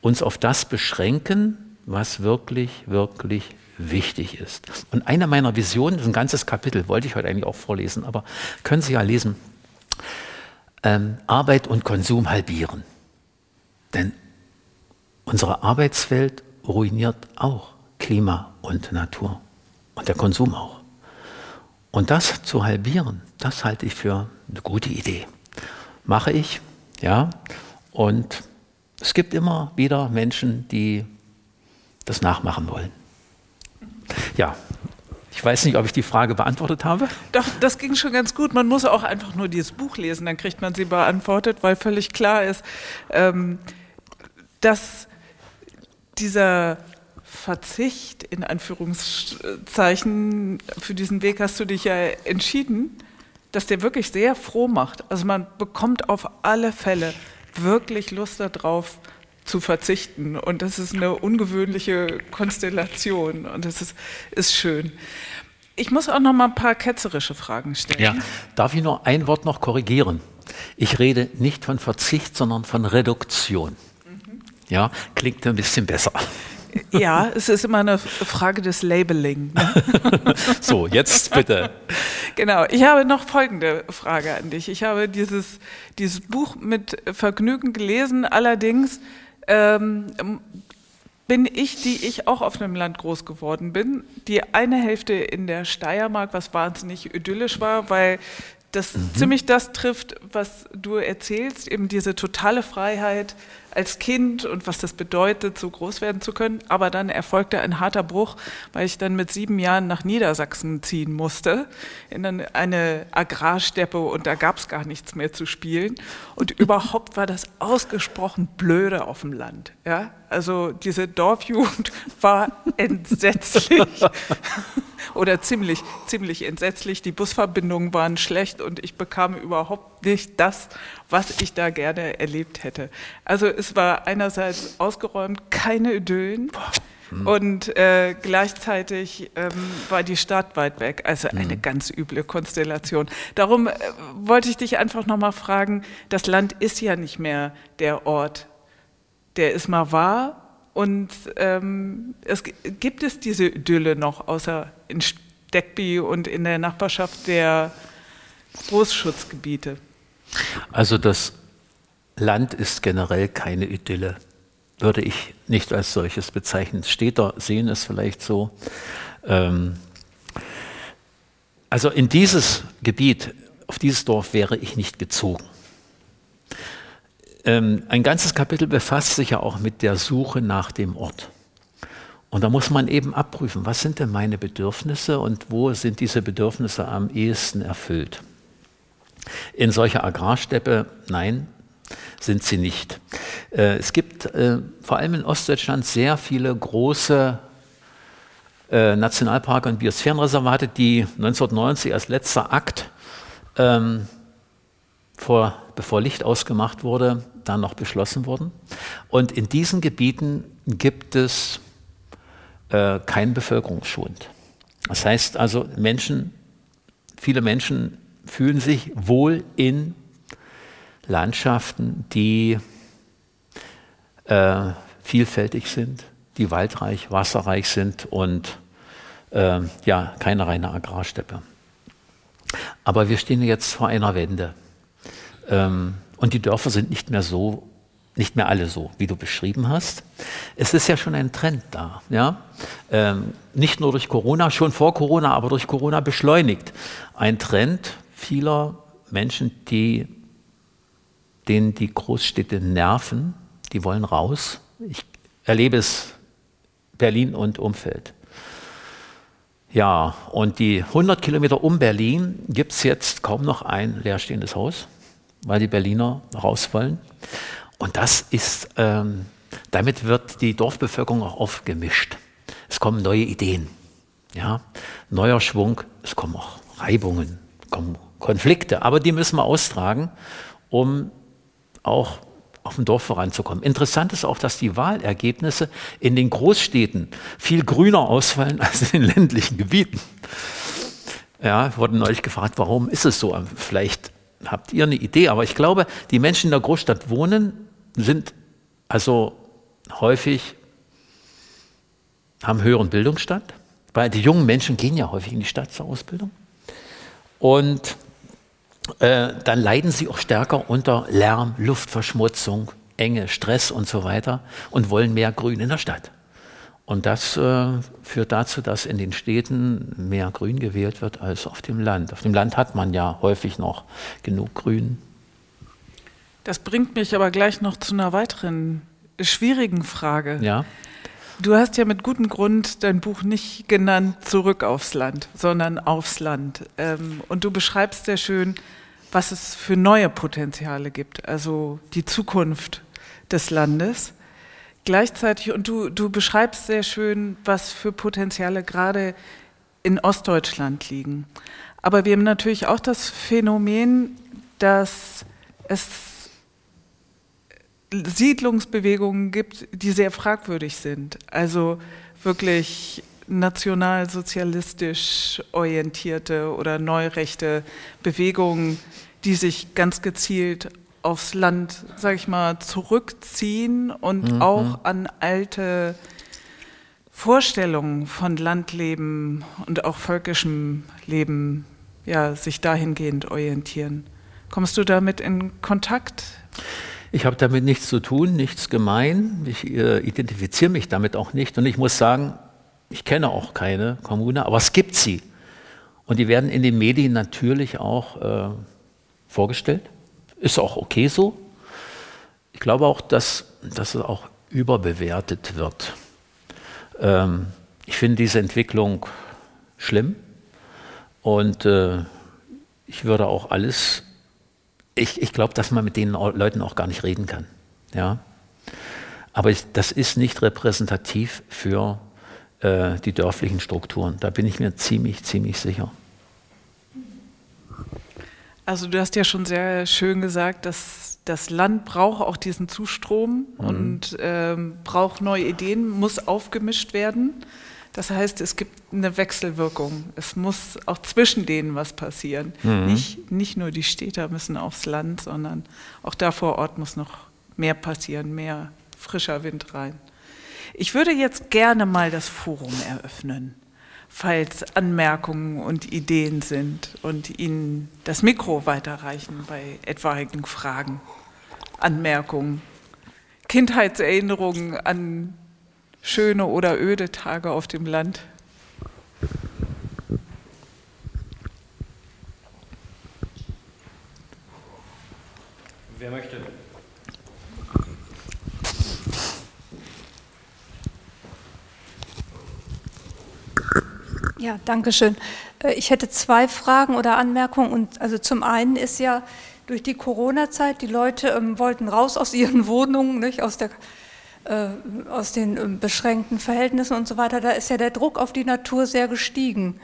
uns auf das beschränken, was wirklich, wirklich wichtig ist. Und eine meiner Visionen, ein ganzes Kapitel, wollte ich heute eigentlich auch vorlesen, aber können Sie ja lesen, ähm, Arbeit und Konsum halbieren. Denn unsere Arbeitswelt ruiniert auch Klima und Natur und der Konsum auch. Und das zu halbieren, das halte ich für eine gute Idee. Mache ich, ja, und es gibt immer wieder Menschen, die das nachmachen wollen. Ja, ich weiß nicht, ob ich die Frage beantwortet habe. Doch, das ging schon ganz gut. Man muss auch einfach nur dieses Buch lesen, dann kriegt man sie beantwortet, weil völlig klar ist, ähm, dass dieser Verzicht, in Anführungszeichen, für diesen Weg hast du dich ja entschieden, dass der wirklich sehr froh macht. Also man bekommt auf alle Fälle wirklich Lust darauf zu verzichten. Und das ist eine ungewöhnliche Konstellation und das ist, ist schön. Ich muss auch noch mal ein paar ketzerische Fragen stellen. Ja, darf ich nur ein Wort noch korrigieren? Ich rede nicht von Verzicht, sondern von Reduktion. Mhm. Ja, klingt ein bisschen besser. Ja, es ist immer eine Frage des Labeling. Ne? so, jetzt bitte. Genau, ich habe noch folgende Frage an dich. Ich habe dieses, dieses Buch mit Vergnügen gelesen, allerdings ähm, bin ich, die ich auch auf einem Land groß geworden bin, die eine Hälfte in der Steiermark, was wahnsinnig idyllisch war, weil das mhm. ziemlich das trifft, was du erzählst, eben diese totale Freiheit, als Kind und was das bedeutet, so groß werden zu können. Aber dann erfolgte ein harter Bruch, weil ich dann mit sieben Jahren nach Niedersachsen ziehen musste, in eine Agrarsteppe und da gab es gar nichts mehr zu spielen. Und überhaupt war das ausgesprochen blöde auf dem Land. Ja? Also diese Dorfjugend war entsetzlich oder ziemlich, ziemlich entsetzlich. Die Busverbindungen waren schlecht und ich bekam überhaupt nicht das, was ich da gerne erlebt hätte. Also es war einerseits ausgeräumt, keine. Hm. Und äh, gleichzeitig ähm, war die Stadt weit weg. Also eine hm. ganz üble Konstellation. Darum äh, wollte ich dich einfach nochmal fragen, das Land ist ja nicht mehr der Ort, der es mal war. Und ähm, es, gibt es diese Idylle noch, außer in Steckby und in der Nachbarschaft der Großschutzgebiete? Also das Land ist generell keine Idylle, würde ich nicht als solches bezeichnen. Städter sehen es vielleicht so. Ähm, also in dieses Gebiet, auf dieses Dorf wäre ich nicht gezogen. Ähm, ein ganzes Kapitel befasst sich ja auch mit der Suche nach dem Ort. Und da muss man eben abprüfen, was sind denn meine Bedürfnisse und wo sind diese Bedürfnisse am ehesten erfüllt. In solcher Agrarsteppe, nein, sind sie nicht. Äh, es gibt äh, vor allem in Ostdeutschland sehr viele große äh, Nationalparke und Biosphärenreservate, die 1990 als letzter Akt, ähm, vor, bevor Licht ausgemacht wurde, dann noch beschlossen wurden. Und in diesen Gebieten gibt es äh, keinen Bevölkerungsschwund. Das heißt also, Menschen, viele Menschen fühlen sich wohl in Landschaften, die äh, vielfältig sind, die waldreich, wasserreich sind und äh, ja, keine reine Agrarsteppe. Aber wir stehen jetzt vor einer Wende. Ähm, und die Dörfer sind nicht mehr so, nicht mehr alle so, wie du beschrieben hast. Es ist ja schon ein Trend da. Ja? Ähm, nicht nur durch Corona, schon vor Corona, aber durch Corona beschleunigt. Ein Trend vieler Menschen, die, denen die Großstädte nerven, die wollen raus. Ich erlebe es Berlin und Umfeld. Ja, und die 100 Kilometer um Berlin gibt es jetzt kaum noch ein leerstehendes Haus, weil die Berliner raus wollen. Und das ist, ähm, damit wird die Dorfbevölkerung auch aufgemischt. Es kommen neue Ideen, ja, neuer Schwung, es kommen auch Reibungen, kommen Konflikte, aber die müssen wir austragen, um auch auf dem Dorf voranzukommen. Interessant ist auch, dass die Wahlergebnisse in den Großstädten viel grüner ausfallen als in den ländlichen Gebieten. Ja, wurde neulich gefragt, warum ist es so? Vielleicht habt ihr eine Idee, aber ich glaube, die Menschen in der Großstadt wohnen, sind also häufig, haben höheren Bildungsstand, weil die jungen Menschen gehen ja häufig in die Stadt zur Ausbildung. Und äh, dann leiden sie auch stärker unter Lärm, Luftverschmutzung, Enge, Stress und so weiter und wollen mehr Grün in der Stadt. Und das äh, führt dazu, dass in den Städten mehr Grün gewählt wird als auf dem Land. Auf dem Land hat man ja häufig noch genug Grün. Das bringt mich aber gleich noch zu einer weiteren schwierigen Frage. Ja. Du hast ja mit gutem Grund dein Buch nicht genannt Zurück aufs Land, sondern aufs Land. Ähm, und du beschreibst sehr schön, was es für neue Potenziale gibt, also die Zukunft des Landes. Gleichzeitig, und du, du beschreibst sehr schön, was für Potenziale gerade in Ostdeutschland liegen. Aber wir haben natürlich auch das Phänomen, dass es Siedlungsbewegungen gibt, die sehr fragwürdig sind. Also wirklich nationalsozialistisch orientierte oder neurechte Bewegungen, die sich ganz gezielt aufs Land, sage ich mal, zurückziehen und mhm. auch an alte Vorstellungen von Landleben und auch völkischem Leben ja, sich dahingehend orientieren. Kommst du damit in Kontakt? Ich habe damit nichts zu tun, nichts gemein. Ich äh, identifiziere mich damit auch nicht. Und ich muss sagen, ich kenne auch keine Kommune, aber es gibt sie. Und die werden in den Medien natürlich auch äh, vorgestellt. Ist auch okay so. Ich glaube auch, dass, dass es auch überbewertet wird. Ähm, ich finde diese Entwicklung schlimm und äh, ich würde auch alles ich, ich glaube, dass man mit den Leuten auch gar nicht reden kann. Ja? Aber ich, das ist nicht repräsentativ für äh, die dörflichen Strukturen. Da bin ich mir ziemlich, ziemlich sicher. Also du hast ja schon sehr schön gesagt, dass das Land braucht auch diesen Zustrom mhm. und ähm, braucht neue Ideen, muss aufgemischt werden. Das heißt, es gibt eine Wechselwirkung. Es muss auch zwischen denen was passieren. Mhm. Nicht, nicht nur die Städter müssen aufs Land, sondern auch da vor Ort muss noch mehr passieren, mehr frischer Wind rein. Ich würde jetzt gerne mal das Forum eröffnen, falls Anmerkungen und Ideen sind und Ihnen das Mikro weiterreichen bei etwaigen Fragen, Anmerkungen, Kindheitserinnerungen an schöne oder öde Tage auf dem Land? Wer möchte? Ja, danke schön. Äh, ich hätte zwei Fragen oder Anmerkungen. Und also zum einen ist ja durch die Corona-Zeit, die Leute ähm, wollten raus aus ihren Wohnungen, nicht, aus, der, äh, aus den äh, beschränkten Verhältnissen und so weiter. Da ist ja der Druck auf die Natur sehr gestiegen.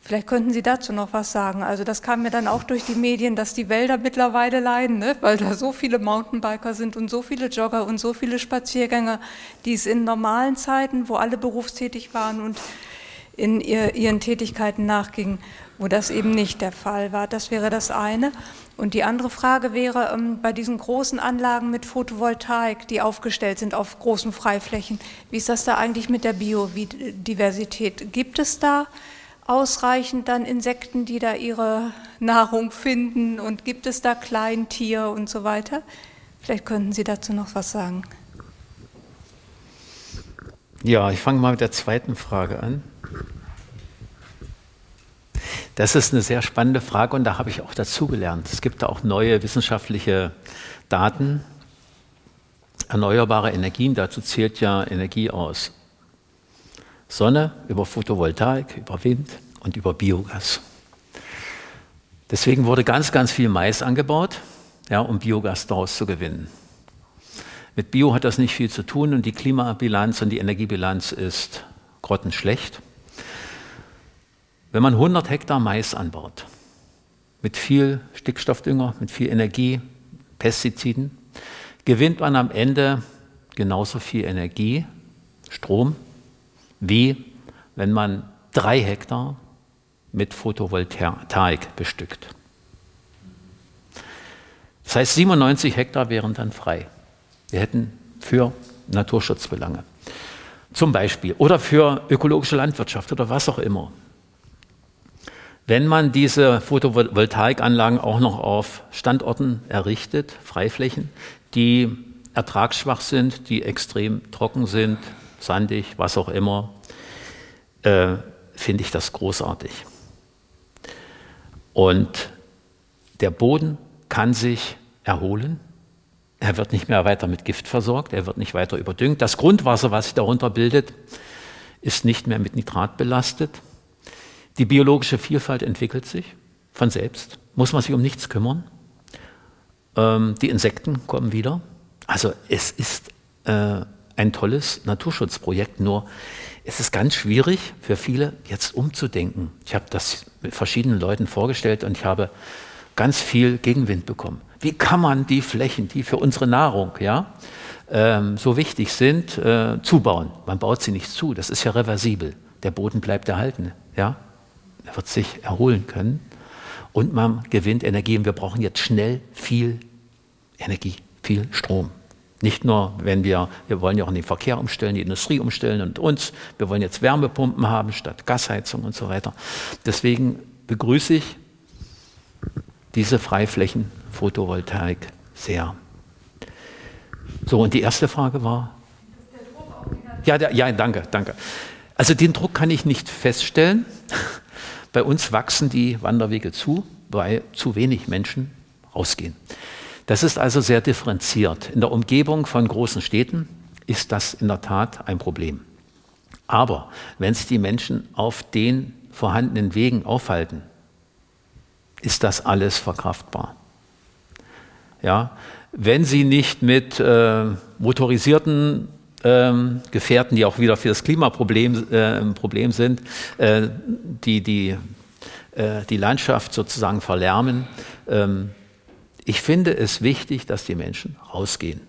Vielleicht könnten Sie dazu noch was sagen. Also das kam mir dann auch durch die Medien, dass die Wälder mittlerweile leiden, ne? weil da so viele Mountainbiker sind und so viele Jogger und so viele Spaziergänger, die es in normalen Zeiten, wo alle berufstätig waren und in ihr, ihren Tätigkeiten nachgingen, wo das eben nicht der Fall war. Das wäre das eine. Und die andere Frage wäre, ähm, bei diesen großen Anlagen mit Photovoltaik, die aufgestellt sind auf großen Freiflächen, wie ist das da eigentlich mit der Biodiversität? Gibt es da ausreichend dann Insekten, die da ihre Nahrung finden und gibt es da Kleintier und so weiter? Vielleicht könnten Sie dazu noch was sagen. Ja, ich fange mal mit der zweiten Frage an. Das ist eine sehr spannende Frage und da habe ich auch dazugelernt. Es gibt da auch neue wissenschaftliche Daten. Erneuerbare Energien, dazu zählt ja Energie aus Sonne, über Photovoltaik, über Wind und über Biogas. Deswegen wurde ganz, ganz viel Mais angebaut, ja, um Biogas daraus zu gewinnen. Mit Bio hat das nicht viel zu tun und die Klimabilanz und die Energiebilanz ist grottenschlecht. Wenn man 100 Hektar Mais anbaut, mit viel Stickstoffdünger, mit viel Energie, Pestiziden, gewinnt man am Ende genauso viel Energie, Strom, wie wenn man drei Hektar mit Photovoltaik bestückt. Das heißt, 97 Hektar wären dann frei. Wir hätten für Naturschutzbelange zum Beispiel oder für ökologische Landwirtschaft oder was auch immer. Wenn man diese Photovoltaikanlagen auch noch auf Standorten errichtet, Freiflächen, die ertragsschwach sind, die extrem trocken sind, sandig, was auch immer, äh, finde ich das großartig. Und der Boden kann sich erholen. Er wird nicht mehr weiter mit Gift versorgt, er wird nicht weiter überdüngt. Das Grundwasser, was sich darunter bildet, ist nicht mehr mit Nitrat belastet. Die biologische Vielfalt entwickelt sich von selbst, muss man sich um nichts kümmern. Ähm, die Insekten kommen wieder. Also es ist äh, ein tolles Naturschutzprojekt, nur es ist ganz schwierig für viele jetzt umzudenken. Ich habe das mit verschiedenen Leuten vorgestellt und ich habe ganz viel Gegenwind bekommen. Wie kann man die Flächen, die für unsere Nahrung ja, ähm, so wichtig sind, äh, zubauen? Man baut sie nicht zu, das ist ja reversibel. Der Boden bleibt erhalten. Ja? Er wird sich erholen können und man gewinnt Energie und wir brauchen jetzt schnell viel Energie, viel Strom. Nicht nur, wenn wir, wir wollen ja auch den Verkehr umstellen, die Industrie umstellen und uns. Wir wollen jetzt Wärmepumpen haben statt Gasheizung und so weiter. Deswegen begrüße ich diese Freiflächen Photovoltaik sehr. So, und die erste Frage war? Ja, der, ja, danke, danke. Also den Druck kann ich nicht feststellen. Bei uns wachsen die Wanderwege zu, weil zu wenig Menschen rausgehen. Das ist also sehr differenziert. In der Umgebung von großen Städten ist das in der Tat ein Problem. Aber wenn sich die Menschen auf den vorhandenen Wegen aufhalten, ist das alles verkraftbar. Ja, wenn sie nicht mit äh, motorisierten ähm, Gefährten, die auch wieder für das Klimaproblem äh, Problem sind, äh, die die, äh, die Landschaft sozusagen verlärmen, ähm, ich finde es wichtig, dass die Menschen rausgehen.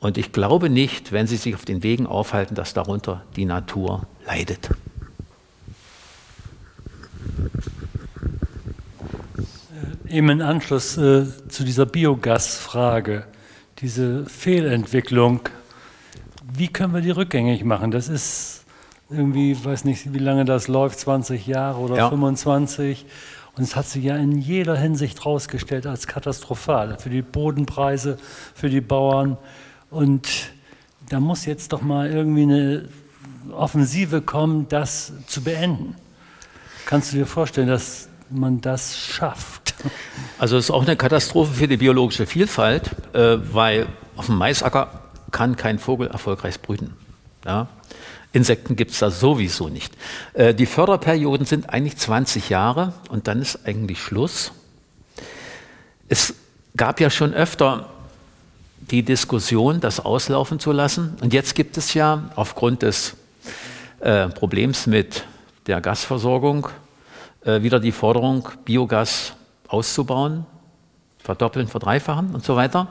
Und ich glaube nicht, wenn sie sich auf den Wegen aufhalten, dass darunter die Natur leidet. Äh, eben in Anschluss äh, zu dieser Biogasfrage, diese Fehlentwicklung, wie können wir die rückgängig machen? Das ist irgendwie, ich weiß nicht, wie lange das läuft, 20 Jahre oder ja. 25. Und es hat sich ja in jeder Hinsicht herausgestellt als katastrophal für die Bodenpreise, für die Bauern. Und da muss jetzt doch mal irgendwie eine Offensive kommen, das zu beenden. Kannst du dir vorstellen, dass man das schafft? Also es ist auch eine Katastrophe für die biologische Vielfalt, äh, weil auf dem Maisacker kann kein Vogel erfolgreich brüten. Ja. Insekten gibt es da sowieso nicht. Äh, die Förderperioden sind eigentlich 20 Jahre und dann ist eigentlich Schluss. Es gab ja schon öfter die Diskussion, das auslaufen zu lassen. Und jetzt gibt es ja aufgrund des äh, Problems mit der Gasversorgung äh, wieder die Forderung, Biogas auszubauen, verdoppeln, verdreifachen und so weiter.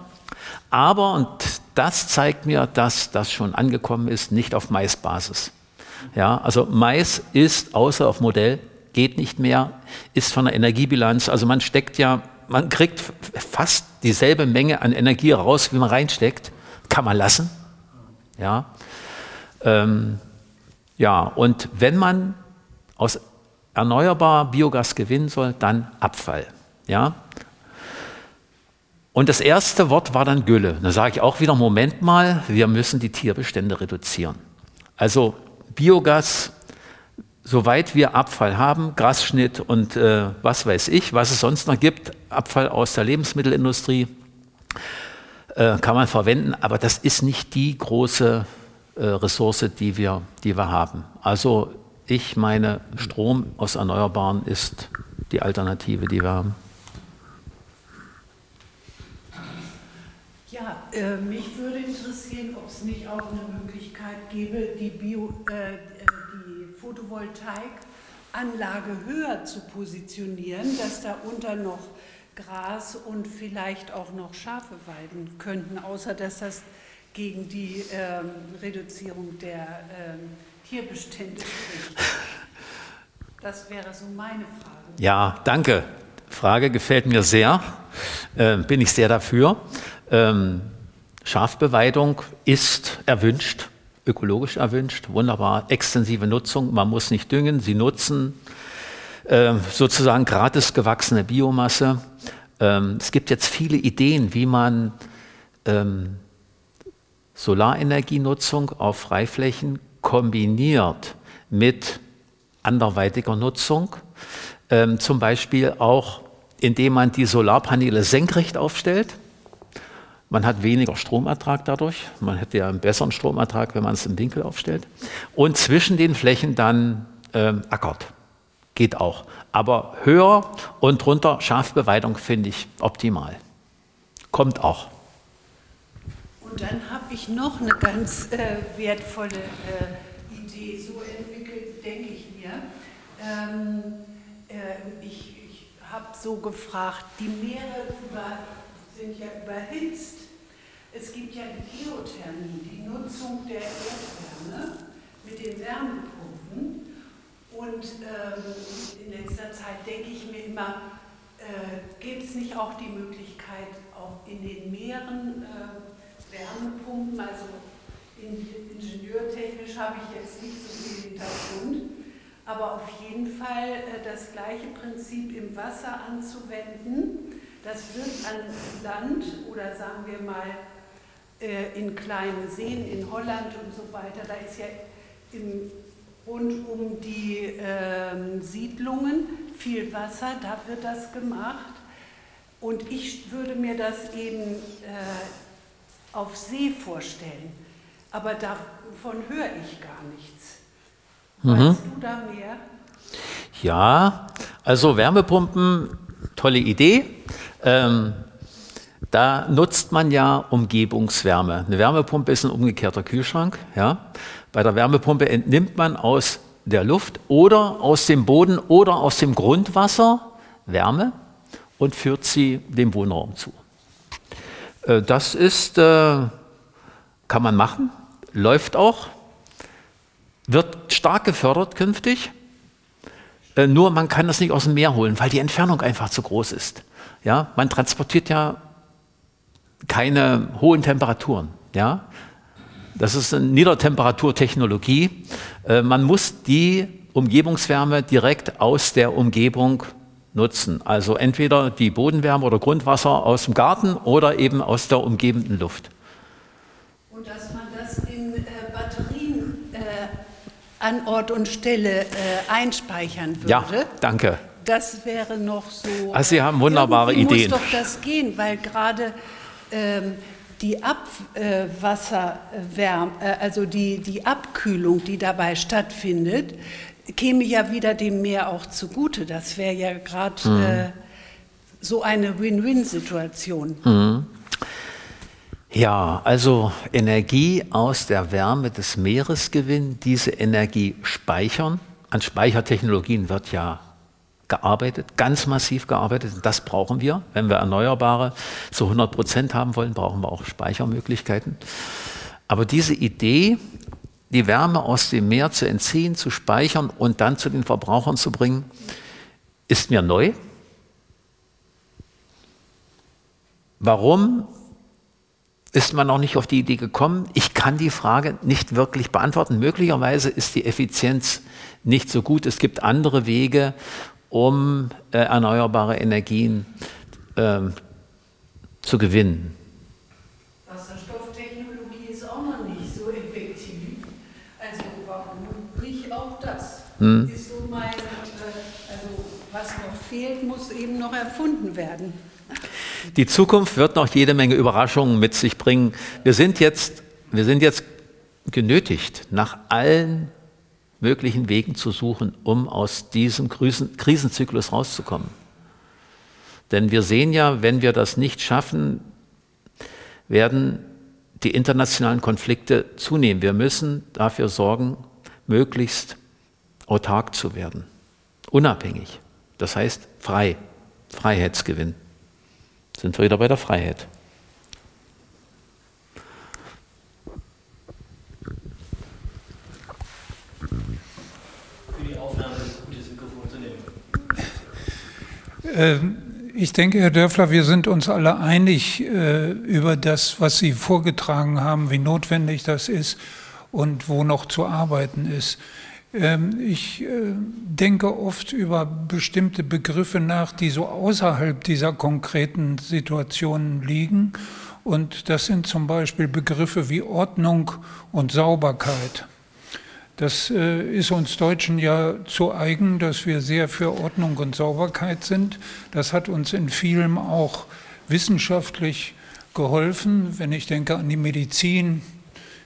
Aber, und das zeigt mir, dass das schon angekommen ist, nicht auf Maisbasis. Ja, also Mais ist außer auf Modell, geht nicht mehr, ist von der Energiebilanz, also man steckt ja, man kriegt fast dieselbe Menge an Energie raus, wie man reinsteckt, kann man lassen. Ja, ähm, ja und wenn man aus erneuerbar Biogas gewinnen soll, dann Abfall. Ja, und das erste Wort war dann Gülle. Da sage ich auch wieder, Moment mal, wir müssen die Tierbestände reduzieren. Also Biogas, soweit wir Abfall haben, Grasschnitt und äh, was weiß ich, was es sonst noch gibt, Abfall aus der Lebensmittelindustrie, äh, kann man verwenden, aber das ist nicht die große äh, Ressource, die wir, die wir haben. Also ich meine, Strom aus Erneuerbaren ist die Alternative, die wir haben. Ja, äh, mich würde interessieren, ob es nicht auch eine Möglichkeit gäbe, die, Bio, äh, die Photovoltaikanlage höher zu positionieren, dass da unter noch Gras und vielleicht auch noch Schafe weiden könnten, außer dass das gegen die ähm, Reduzierung der ähm, Tierbestände spricht. Das wäre so meine Frage. Ja, danke. Frage gefällt mir sehr. Äh, bin ich sehr dafür. Ähm, Schafbeweidung ist erwünscht, ökologisch erwünscht, wunderbar, extensive Nutzung, man muss nicht düngen, sie nutzen äh, sozusagen gratis gewachsene Biomasse. Ähm, es gibt jetzt viele Ideen, wie man ähm, Solarenergienutzung auf Freiflächen kombiniert mit anderweitiger Nutzung, ähm, zum Beispiel auch indem man die Solarpaneele senkrecht aufstellt man hat weniger Stromertrag dadurch. Man hätte ja einen besseren Stromertrag, wenn man es im Winkel aufstellt. Und zwischen den Flächen dann ähm, ackert. Geht auch. Aber höher und drunter Schafbeweidung finde ich optimal. Kommt auch. Und dann habe ich noch eine ganz äh, wertvolle äh, Idee, so entwickelt, denke ich mir. Ähm, äh, ich ich habe so gefragt, die Meere über sind ja überhitzt. Es gibt ja die Geothermie, die Nutzung der Erdwärme mit den Wärmepumpen. Und ähm, in letzter Zeit denke ich mir immer, äh, gibt es nicht auch die Möglichkeit, auch in den Meeren äh, Wärmepumpen, also in, ingenieurtechnisch habe ich jetzt nicht so viel Hintergrund, aber auf jeden Fall äh, das gleiche Prinzip im Wasser anzuwenden das wird an Land oder sagen wir mal äh, in kleinen Seen in Holland und so weiter, da ist ja im, rund um die äh, Siedlungen viel Wasser, da wird das gemacht. Und ich würde mir das eben äh, auf See vorstellen. Aber davon höre ich gar nichts. Mhm. Weißt du da mehr? Ja, also Wärmepumpen, tolle Idee. Ähm, da nutzt man ja Umgebungswärme. Eine Wärmepumpe ist ein umgekehrter Kühlschrank. Ja? Bei der Wärmepumpe entnimmt man aus der Luft oder aus dem Boden oder aus dem Grundwasser Wärme und führt sie dem Wohnraum zu. Äh, das ist, äh, kann man machen, läuft auch, wird stark gefördert künftig. Äh, nur man kann das nicht aus dem Meer holen, weil die Entfernung einfach zu groß ist. Ja, man transportiert ja keine hohen Temperaturen. Ja, das ist eine Niedertemperaturtechnologie. Äh, man muss die Umgebungswärme direkt aus der Umgebung nutzen. Also entweder die Bodenwärme oder Grundwasser aus dem Garten oder eben aus der umgebenden Luft. Und dass man das in äh, Batterien äh, an Ort und Stelle äh, einspeichern würde. Ja, danke das wäre noch so. Also Sie haben wunderbare Ideen. muss doch das gehen, weil gerade ähm, die Abwasserwärme, äh, also die, die Abkühlung, die dabei stattfindet, käme ja wieder dem Meer auch zugute. Das wäre ja gerade mhm. äh, so eine Win-Win-Situation. Mhm. Ja, also Energie aus der Wärme des Meeres gewinnen, diese Energie speichern. An Speichertechnologien wird ja gearbeitet, ganz massiv gearbeitet. Das brauchen wir. Wenn wir Erneuerbare zu 100 Prozent haben wollen, brauchen wir auch Speichermöglichkeiten. Aber diese Idee, die Wärme aus dem Meer zu entziehen, zu speichern und dann zu den Verbrauchern zu bringen, ist mir neu. Warum ist man noch nicht auf die Idee gekommen? Ich kann die Frage nicht wirklich beantworten. Möglicherweise ist die Effizienz nicht so gut. Es gibt andere Wege, um äh, erneuerbare Energien äh, zu gewinnen. Wasserstofftechnologie ist auch noch nicht so effektiv. Also warum nicht auch das? Hm. Ist so mein, äh, also was noch fehlt, muss eben noch erfunden werden. Die Zukunft wird noch jede Menge Überraschungen mit sich bringen. Wir sind jetzt, wir sind jetzt genötigt, nach allen möglichen Wegen zu suchen, um aus diesem Krisenzyklus rauszukommen. Denn wir sehen ja, wenn wir das nicht schaffen, werden die internationalen Konflikte zunehmen. Wir müssen dafür sorgen, möglichst autark zu werden, unabhängig. Das heißt frei, Freiheitsgewinn sind wir wieder bei der Freiheit. Für die Aufnahme ist gut, das Mikrofon zu nehmen. Ähm, ich denke, Herr Dörfler, wir sind uns alle einig äh, über das, was Sie vorgetragen haben, wie notwendig das ist und wo noch zu arbeiten ist. Ähm, ich äh, denke oft über bestimmte Begriffe nach, die so außerhalb dieser konkreten Situationen liegen. Und das sind zum Beispiel Begriffe wie Ordnung und Sauberkeit. Das äh, ist uns Deutschen ja zu eigen, dass wir sehr für Ordnung und Sauberkeit sind. Das hat uns in vielem auch wissenschaftlich geholfen, wenn ich denke an die Medizin,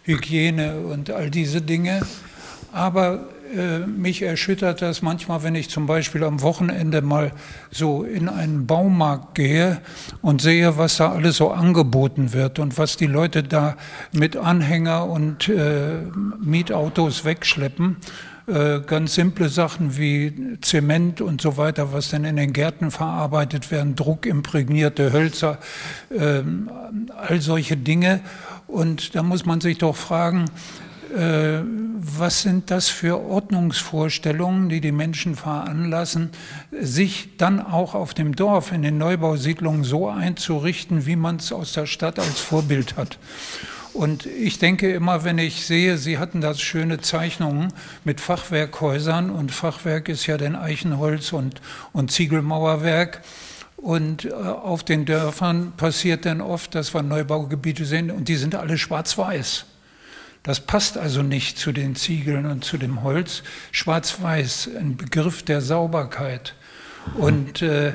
Hygiene und all diese Dinge. Aber mich erschüttert das manchmal, wenn ich zum Beispiel am Wochenende mal so in einen Baumarkt gehe und sehe, was da alles so angeboten wird und was die Leute da mit Anhänger und äh, Mietautos wegschleppen. Äh, ganz simple Sachen wie Zement und so weiter, was dann in den Gärten verarbeitet werden, druckimprägnierte Hölzer, äh, all solche Dinge. Und da muss man sich doch fragen, äh, was sind das für Ordnungsvorstellungen, die die Menschen veranlassen, sich dann auch auf dem Dorf in den Neubausiedlungen so einzurichten, wie man es aus der Stadt als Vorbild hat. Und ich denke immer, wenn ich sehe, Sie hatten das schöne Zeichnungen mit Fachwerkhäusern und Fachwerk ist ja dann Eichenholz und, und Ziegelmauerwerk. Und äh, auf den Dörfern passiert dann oft, dass wir Neubaugebiete sehen und die sind alle schwarz-weiß. Das passt also nicht zu den Ziegeln und zu dem Holz. Schwarz-Weiß, ein Begriff der Sauberkeit. Und äh,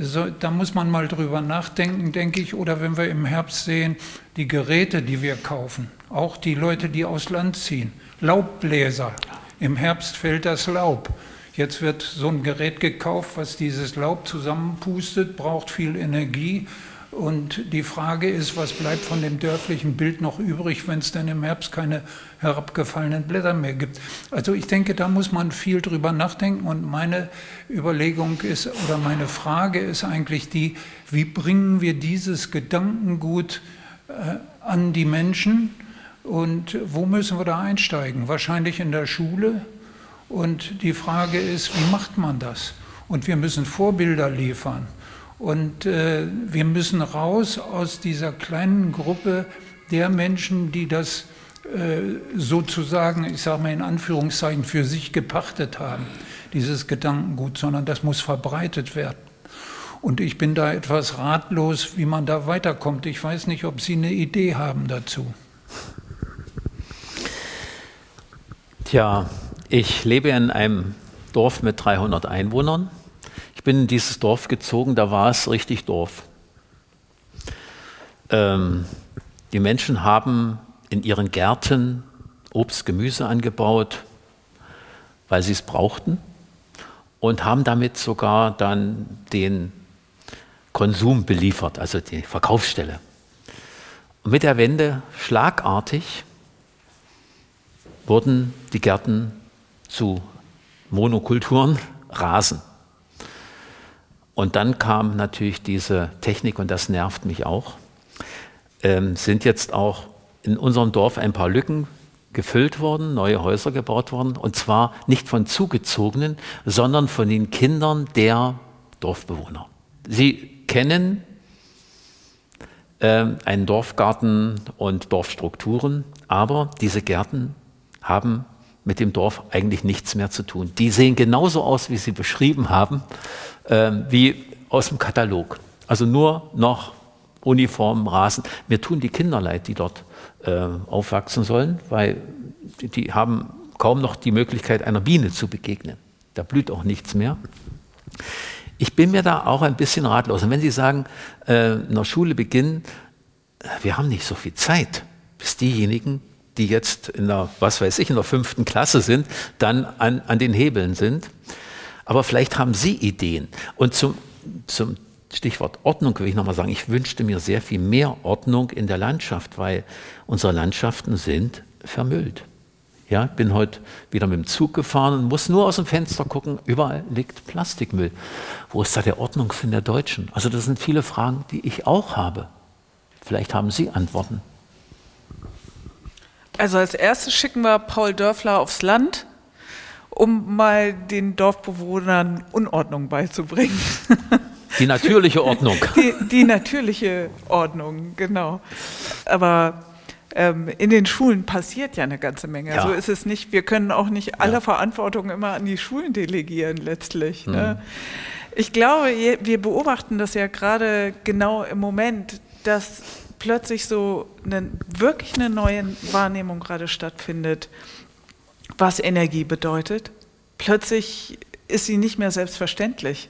so, da muss man mal drüber nachdenken, denke ich. Oder wenn wir im Herbst sehen, die Geräte, die wir kaufen, auch die Leute, die aus Land ziehen, Laubbläser. Im Herbst fällt das Laub. Jetzt wird so ein Gerät gekauft, was dieses Laub zusammenpustet, braucht viel Energie und die Frage ist, was bleibt von dem dörflichen Bild noch übrig, wenn es dann im Herbst keine herabgefallenen Blätter mehr gibt. Also ich denke, da muss man viel drüber nachdenken. Und meine Überlegung ist, oder meine Frage ist eigentlich die, wie bringen wir dieses Gedankengut äh, an die Menschen? Und wo müssen wir da einsteigen? Wahrscheinlich in der Schule. Und die Frage ist, wie macht man das? Und wir müssen Vorbilder liefern. Und äh, wir müssen raus aus dieser kleinen Gruppe der Menschen, die das äh, sozusagen, ich sage mal in Anführungszeichen, für sich gepachtet haben, dieses Gedankengut, sondern das muss verbreitet werden. Und ich bin da etwas ratlos, wie man da weiterkommt. Ich weiß nicht, ob Sie eine Idee haben dazu. Tja, ich lebe in einem Dorf mit 300 Einwohnern bin in dieses Dorf gezogen, da war es richtig Dorf. Ähm, Die Menschen haben in ihren Gärten Obst, Gemüse angebaut, weil sie es brauchten und haben damit sogar dann den Konsum beliefert, also die Verkaufsstelle. Und mit der Wende schlagartig wurden die Gärten zu Monokulturen, Rasen. Und dann kam natürlich diese Technik, und das nervt mich auch, ähm, sind jetzt auch in unserem Dorf ein paar Lücken gefüllt worden, neue Häuser gebaut worden, und zwar nicht von Zugezogenen, sondern von den Kindern der Dorfbewohner. Sie kennen äh, einen Dorfgarten und Dorfstrukturen, aber diese Gärten haben mit dem Dorf eigentlich nichts mehr zu tun. Die sehen genauso aus, wie Sie beschrieben haben, äh, wie aus dem Katalog. Also nur noch Uniformen, Rasen. Mir tun die Kinder leid, die dort äh, aufwachsen sollen, weil die, die haben kaum noch die Möglichkeit, einer Biene zu begegnen. Da blüht auch nichts mehr. Ich bin mir da auch ein bisschen ratlos. Und wenn Sie sagen, äh, in der Schule beginnen, wir haben nicht so viel Zeit, bis diejenigen, die jetzt in der, was weiß ich, in der fünften Klasse sind, dann an, an den Hebeln sind. Aber vielleicht haben Sie Ideen. Und zum, zum Stichwort Ordnung will ich nochmal sagen, ich wünschte mir sehr viel mehr Ordnung in der Landschaft, weil unsere Landschaften sind vermüllt. Ja, ich bin heute wieder mit dem Zug gefahren und muss nur aus dem Fenster gucken, überall liegt Plastikmüll. Wo ist da der Ordnungssinn der Deutschen? Also das sind viele Fragen, die ich auch habe. Vielleicht haben Sie Antworten. Also als erstes schicken wir Paul Dörfler aufs Land, um mal den Dorfbewohnern Unordnung beizubringen. Die natürliche Ordnung. Die, die natürliche Ordnung, genau. Aber ähm, in den Schulen passiert ja eine ganze Menge. Ja. So ist es nicht. Wir können auch nicht alle ja. Verantwortung immer an die Schulen delegieren letztlich. Mhm. Ne? Ich glaube, wir beobachten das ja gerade genau im Moment, dass plötzlich so eine, wirklich eine neue Wahrnehmung gerade stattfindet, was Energie bedeutet. Plötzlich ist sie nicht mehr selbstverständlich.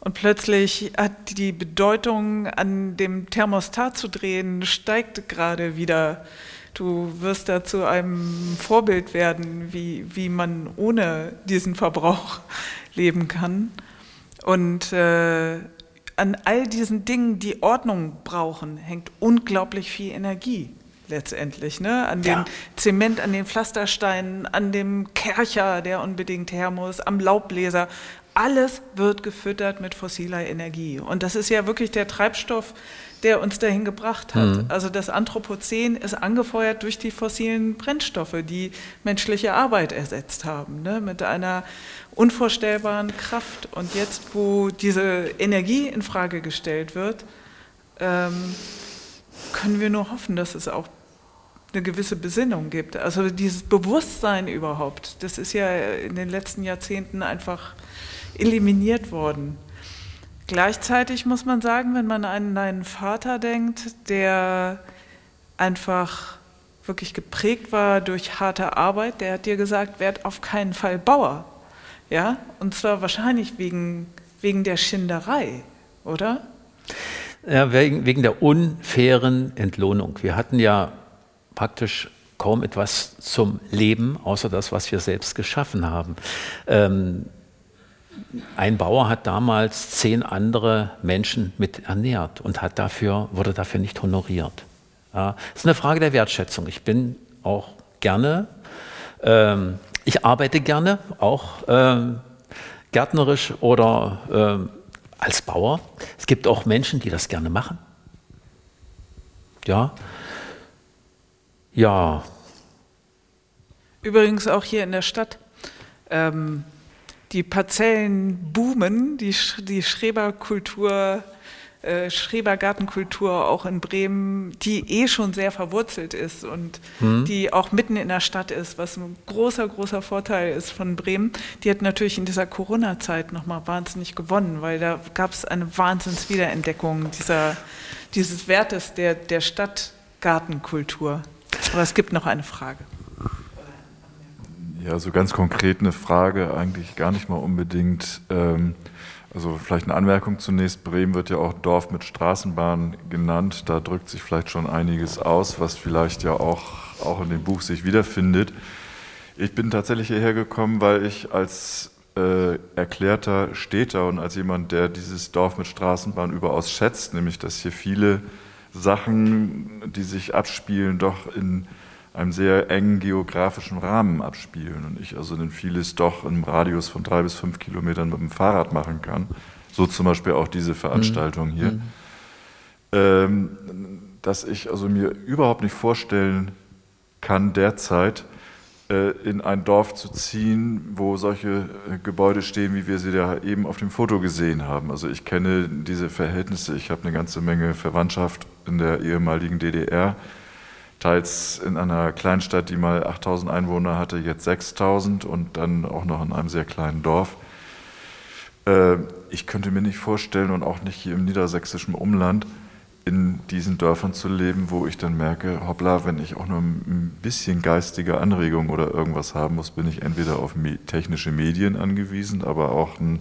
Und plötzlich hat die Bedeutung, an dem Thermostat zu drehen, steigt gerade wieder. Du wirst da zu einem Vorbild werden, wie, wie man ohne diesen Verbrauch leben kann. Und äh, an all diesen Dingen, die Ordnung brauchen, hängt unglaublich viel Energie letztendlich. Ne? An dem ja. Zement, an den Pflastersteinen, an dem Kercher, der unbedingt her muss, am Laubbläser, alles wird gefüttert mit fossiler Energie. Und das ist ja wirklich der Treibstoff, der uns dahin gebracht hat. Mhm. Also das Anthropozän ist angefeuert durch die fossilen Brennstoffe, die menschliche Arbeit ersetzt haben, ne? mit einer unvorstellbaren Kraft. Und jetzt, wo diese Energie in Frage gestellt wird, ähm, können wir nur hoffen, dass es auch eine gewisse Besinnung gibt. Also dieses Bewusstsein überhaupt, das ist ja in den letzten Jahrzehnten einfach eliminiert worden. Gleichzeitig muss man sagen, wenn man an einen Vater denkt, der einfach wirklich geprägt war durch harte Arbeit, der hat dir gesagt, werd auf keinen Fall Bauer. Ja? Und zwar wahrscheinlich wegen, wegen der Schinderei, oder? Ja, wegen, wegen der unfairen Entlohnung. Wir hatten ja praktisch kaum etwas zum Leben, außer das, was wir selbst geschaffen haben. Ähm, ein Bauer hat damals zehn andere Menschen mit ernährt und hat dafür, wurde dafür nicht honoriert. Ja, das ist eine Frage der Wertschätzung. Ich bin auch gerne, ähm, ich arbeite gerne, auch ähm, gärtnerisch oder ähm, als Bauer. Es gibt auch Menschen, die das gerne machen. Ja. Ja. Übrigens auch hier in der Stadt. Ähm, die Parzellen boomen, die, die Schreberkultur, äh, Schrebergartenkultur auch in Bremen, die eh schon sehr verwurzelt ist und mhm. die auch mitten in der Stadt ist, was ein großer, großer Vorteil ist von Bremen. Die hat natürlich in dieser Corona-Zeit nochmal wahnsinnig gewonnen, weil da gab es eine Wahnsinnswiederentdeckung dieser, dieses Wertes der, der Stadtgartenkultur. Aber es gibt noch eine Frage. Ja, so ganz konkret eine Frage, eigentlich gar nicht mal unbedingt. Ähm, also vielleicht eine Anmerkung zunächst. Bremen wird ja auch Dorf mit Straßenbahn genannt. Da drückt sich vielleicht schon einiges aus, was vielleicht ja auch, auch in dem Buch sich wiederfindet. Ich bin tatsächlich hierher gekommen, weil ich als äh, erklärter Städter und als jemand, der dieses Dorf mit Straßenbahn überaus schätzt, nämlich dass hier viele Sachen, die sich abspielen, doch in einem sehr engen geografischen Rahmen abspielen und ich also dann vieles doch im Radius von drei bis fünf Kilometern mit dem Fahrrad machen kann. So zum Beispiel auch diese Veranstaltung mhm. hier. Mhm. Ähm, dass ich also mir überhaupt nicht vorstellen kann derzeit, äh, in ein Dorf zu ziehen, wo solche äh, Gebäude stehen, wie wir sie da eben auf dem Foto gesehen haben. Also ich kenne diese Verhältnisse, ich habe eine ganze Menge Verwandtschaft in der ehemaligen DDR, teils in einer Kleinstadt, die mal 8000 Einwohner hatte, jetzt 6000 und dann auch noch in einem sehr kleinen Dorf. Äh, ich könnte mir nicht vorstellen und auch nicht hier im niedersächsischen Umland, in diesen Dörfern zu leben, wo ich dann merke, hoppla, wenn ich auch nur ein bisschen geistige Anregung oder irgendwas haben muss, bin ich entweder auf technische Medien angewiesen, aber auch ein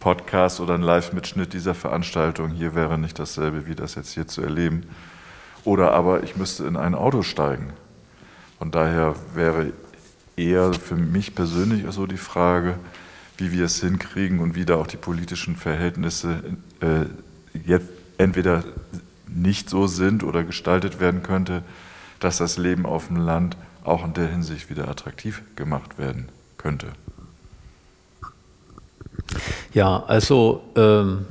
Podcast oder ein Live-Mitschnitt dieser Veranstaltung hier wäre nicht dasselbe, wie das jetzt hier zu erleben. Oder aber ich müsste in ein Auto steigen. Von daher wäre eher für mich persönlich so die Frage, wie wir es hinkriegen und wie da auch die politischen Verhältnisse äh, jetzt entweder nicht so sind oder gestaltet werden könnte, dass das Leben auf dem Land auch in der Hinsicht wieder attraktiv gemacht werden könnte. Ja, also ähm,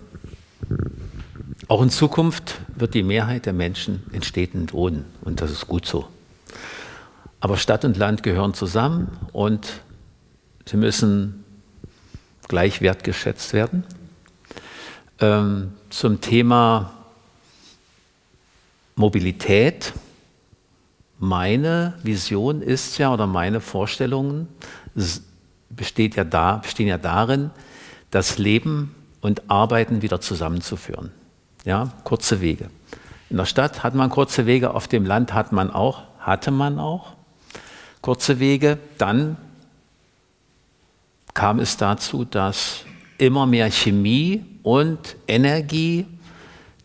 auch in Zukunft wird die Mehrheit der Menschen in Städten wohnen und das ist gut so. Aber Stadt und Land gehören zusammen und sie müssen gleich wertgeschätzt werden. Ähm, zum Thema Mobilität. Meine Vision ist ja oder meine Vorstellungen besteht ja da, bestehen ja darin, das Leben und Arbeiten wieder zusammenzuführen. Ja, kurze Wege. In der Stadt hat man kurze Wege, auf dem Land hat man auch, hatte man auch kurze Wege. Dann kam es dazu, dass immer mehr Chemie und Energie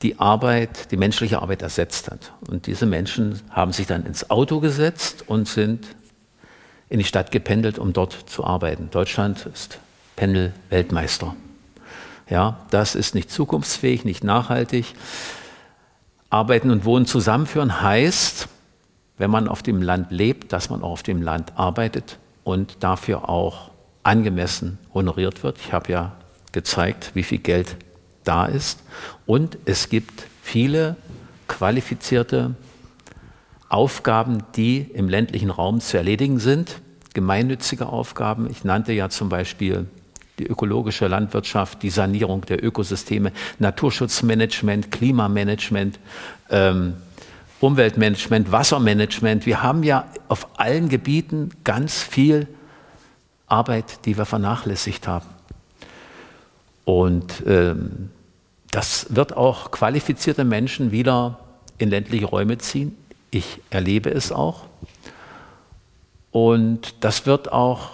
die Arbeit, die menschliche Arbeit ersetzt hat. Und diese Menschen haben sich dann ins Auto gesetzt und sind in die Stadt gependelt, um dort zu arbeiten. Deutschland ist Pendel-Weltmeister. Ja, das ist nicht zukunftsfähig, nicht nachhaltig. Arbeiten und Wohnen zusammenführen heißt, wenn man auf dem Land lebt, dass man auch auf dem Land arbeitet und dafür auch angemessen honoriert wird. Ich habe ja gezeigt, wie viel Geld da ist. Und es gibt viele qualifizierte Aufgaben, die im ländlichen Raum zu erledigen sind, gemeinnützige Aufgaben. Ich nannte ja zum Beispiel die ökologische Landwirtschaft, die Sanierung der Ökosysteme, Naturschutzmanagement, Klimamanagement, ähm, Umweltmanagement, Wassermanagement. Wir haben ja auf allen Gebieten ganz viel Arbeit, die wir vernachlässigt haben. Und ähm, das wird auch qualifizierte Menschen wieder in ländliche Räume ziehen. Ich erlebe es auch. Und das wird auch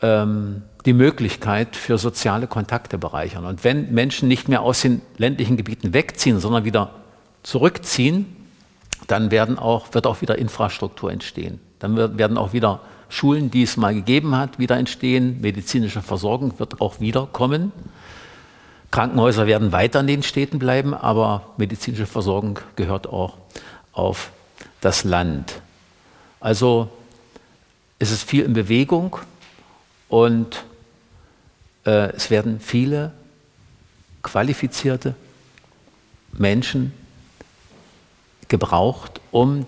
ähm, die Möglichkeit für soziale Kontakte bereichern. Und wenn Menschen nicht mehr aus den ländlichen Gebieten wegziehen, sondern wieder zurückziehen, dann werden auch, wird auch wieder Infrastruktur entstehen. Dann werden auch wieder Schulen, die es mal gegeben hat, wieder entstehen. Medizinische Versorgung wird auch wiederkommen. Krankenhäuser werden weiter in den Städten bleiben, aber medizinische Versorgung gehört auch auf das Land. Also es ist viel in Bewegung und es werden viele qualifizierte Menschen gebraucht, um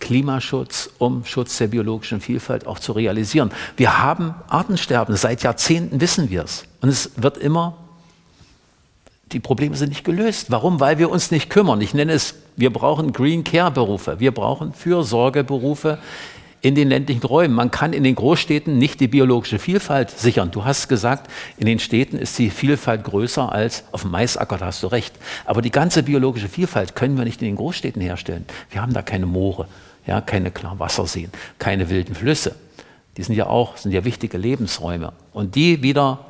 Klimaschutz, um Schutz der biologischen Vielfalt auch zu realisieren. Wir haben Artensterben, seit Jahrzehnten wissen wir es. Und es wird immer, die Probleme sind nicht gelöst. Warum? Weil wir uns nicht kümmern. Ich nenne es, wir brauchen Green Care Berufe, wir brauchen Fürsorgeberufe in den ländlichen Räumen. Man kann in den Großstädten nicht die biologische Vielfalt sichern. Du hast gesagt, in den Städten ist die Vielfalt größer als auf dem Maisacker, da hast du recht. Aber die ganze biologische Vielfalt können wir nicht in den Großstädten herstellen. Wir haben da keine Moore, ja, keine klaren Wasserseen, keine wilden Flüsse. Die sind ja auch, sind ja wichtige Lebensräume. Und die wieder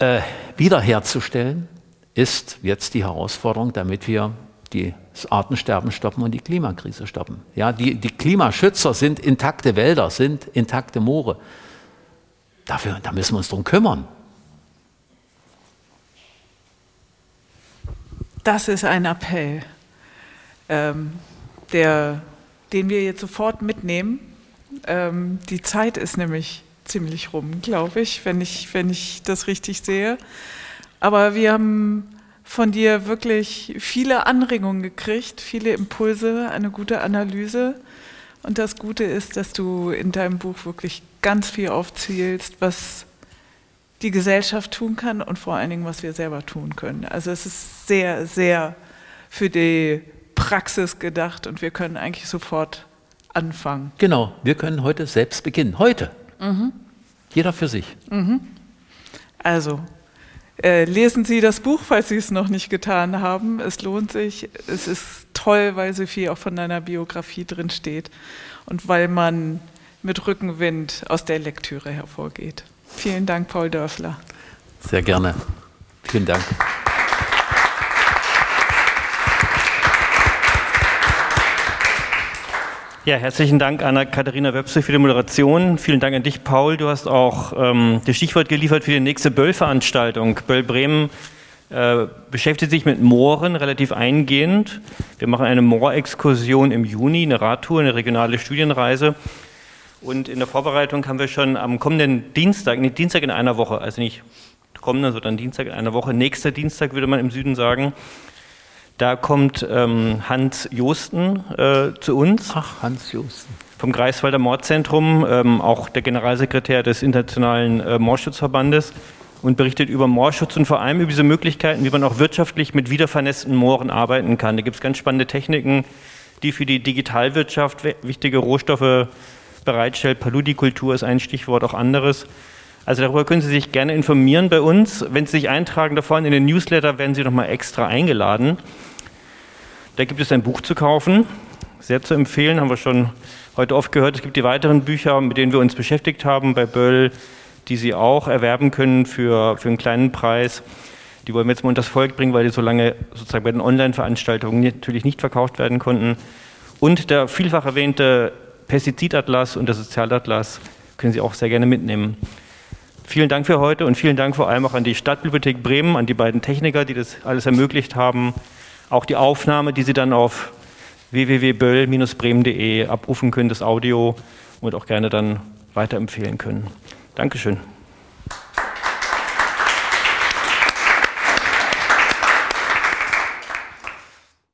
äh, wiederherzustellen, ist jetzt die Herausforderung, damit wir das Artensterben stoppen und die Klimakrise stoppen. Ja, die, die Klimaschützer sind intakte Wälder, sind intakte Moore. Dafür, da müssen wir uns drum kümmern. Das ist ein Appell, ähm, der, den wir jetzt sofort mitnehmen. Ähm, die Zeit ist nämlich ziemlich rum, glaube ich wenn, ich, wenn ich das richtig sehe. Aber wir haben von dir wirklich viele Anregungen gekriegt, viele Impulse, eine gute Analyse. Und das Gute ist, dass du in deinem Buch wirklich ganz viel aufzählst, was die Gesellschaft tun kann und vor allen Dingen, was wir selber tun können. Also es ist sehr, sehr für die Praxis gedacht und wir können eigentlich sofort anfangen. Genau, wir können heute selbst beginnen. Heute. Mhm. Jeder für sich. Mhm. Also, lesen Sie das Buch, falls Sie es noch nicht getan haben. Es lohnt sich. Es ist toll, weil so viel auch von deiner Biografie drin steht und weil man mit Rückenwind aus der Lektüre hervorgeht. Vielen Dank, Paul Dörfler. Sehr gerne. Vielen Dank. Ja, herzlichen Dank Anna-Katharina Webse für die Moderation. Vielen Dank an dich, Paul. Du hast auch ähm, das Stichwort geliefert für die nächste Böll-Veranstaltung. Böll Bremen äh, beschäftigt sich mit Mooren relativ eingehend. Wir machen eine Moorexkursion im Juni, eine Radtour, eine regionale Studienreise. Und in der Vorbereitung haben wir schon am kommenden Dienstag, nicht Dienstag in einer Woche, also nicht kommenden, sondern Dienstag in einer Woche, nächster Dienstag würde man im Süden sagen, da kommt ähm, Hans Josten äh, zu uns. Ach, Hans Josten. Vom Greifswalder Mordzentrum, ähm, auch der Generalsekretär des Internationalen äh, Moorschutzverbandes und berichtet über Moorschutz und vor allem über diese Möglichkeiten, wie man auch wirtschaftlich mit wiedervernässten Mooren arbeiten kann. Da gibt es ganz spannende Techniken, die für die Digitalwirtschaft wichtige Rohstoffe bereitstellt. Paludikultur ist ein Stichwort, auch anderes. Also darüber können Sie sich gerne informieren bei uns. Wenn Sie sich eintragen davon in den Newsletter, werden Sie nochmal extra eingeladen. Da gibt es ein Buch zu kaufen, sehr zu empfehlen, haben wir schon heute oft gehört. Es gibt die weiteren Bücher, mit denen wir uns beschäftigt haben bei Böll, die Sie auch erwerben können für, für einen kleinen Preis. Die wollen wir jetzt mal unter das Volk bringen, weil die so lange sozusagen bei den Online-Veranstaltungen natürlich nicht verkauft werden konnten. Und der vielfach erwähnte Pestizidatlas und der Sozialatlas können Sie auch sehr gerne mitnehmen. Vielen Dank für heute und vielen Dank vor allem auch an die Stadtbibliothek Bremen, an die beiden Techniker, die das alles ermöglicht haben. Auch die Aufnahme, die Sie dann auf www.böll-bremen.de abrufen können, das Audio und auch gerne dann weiterempfehlen können. Dankeschön.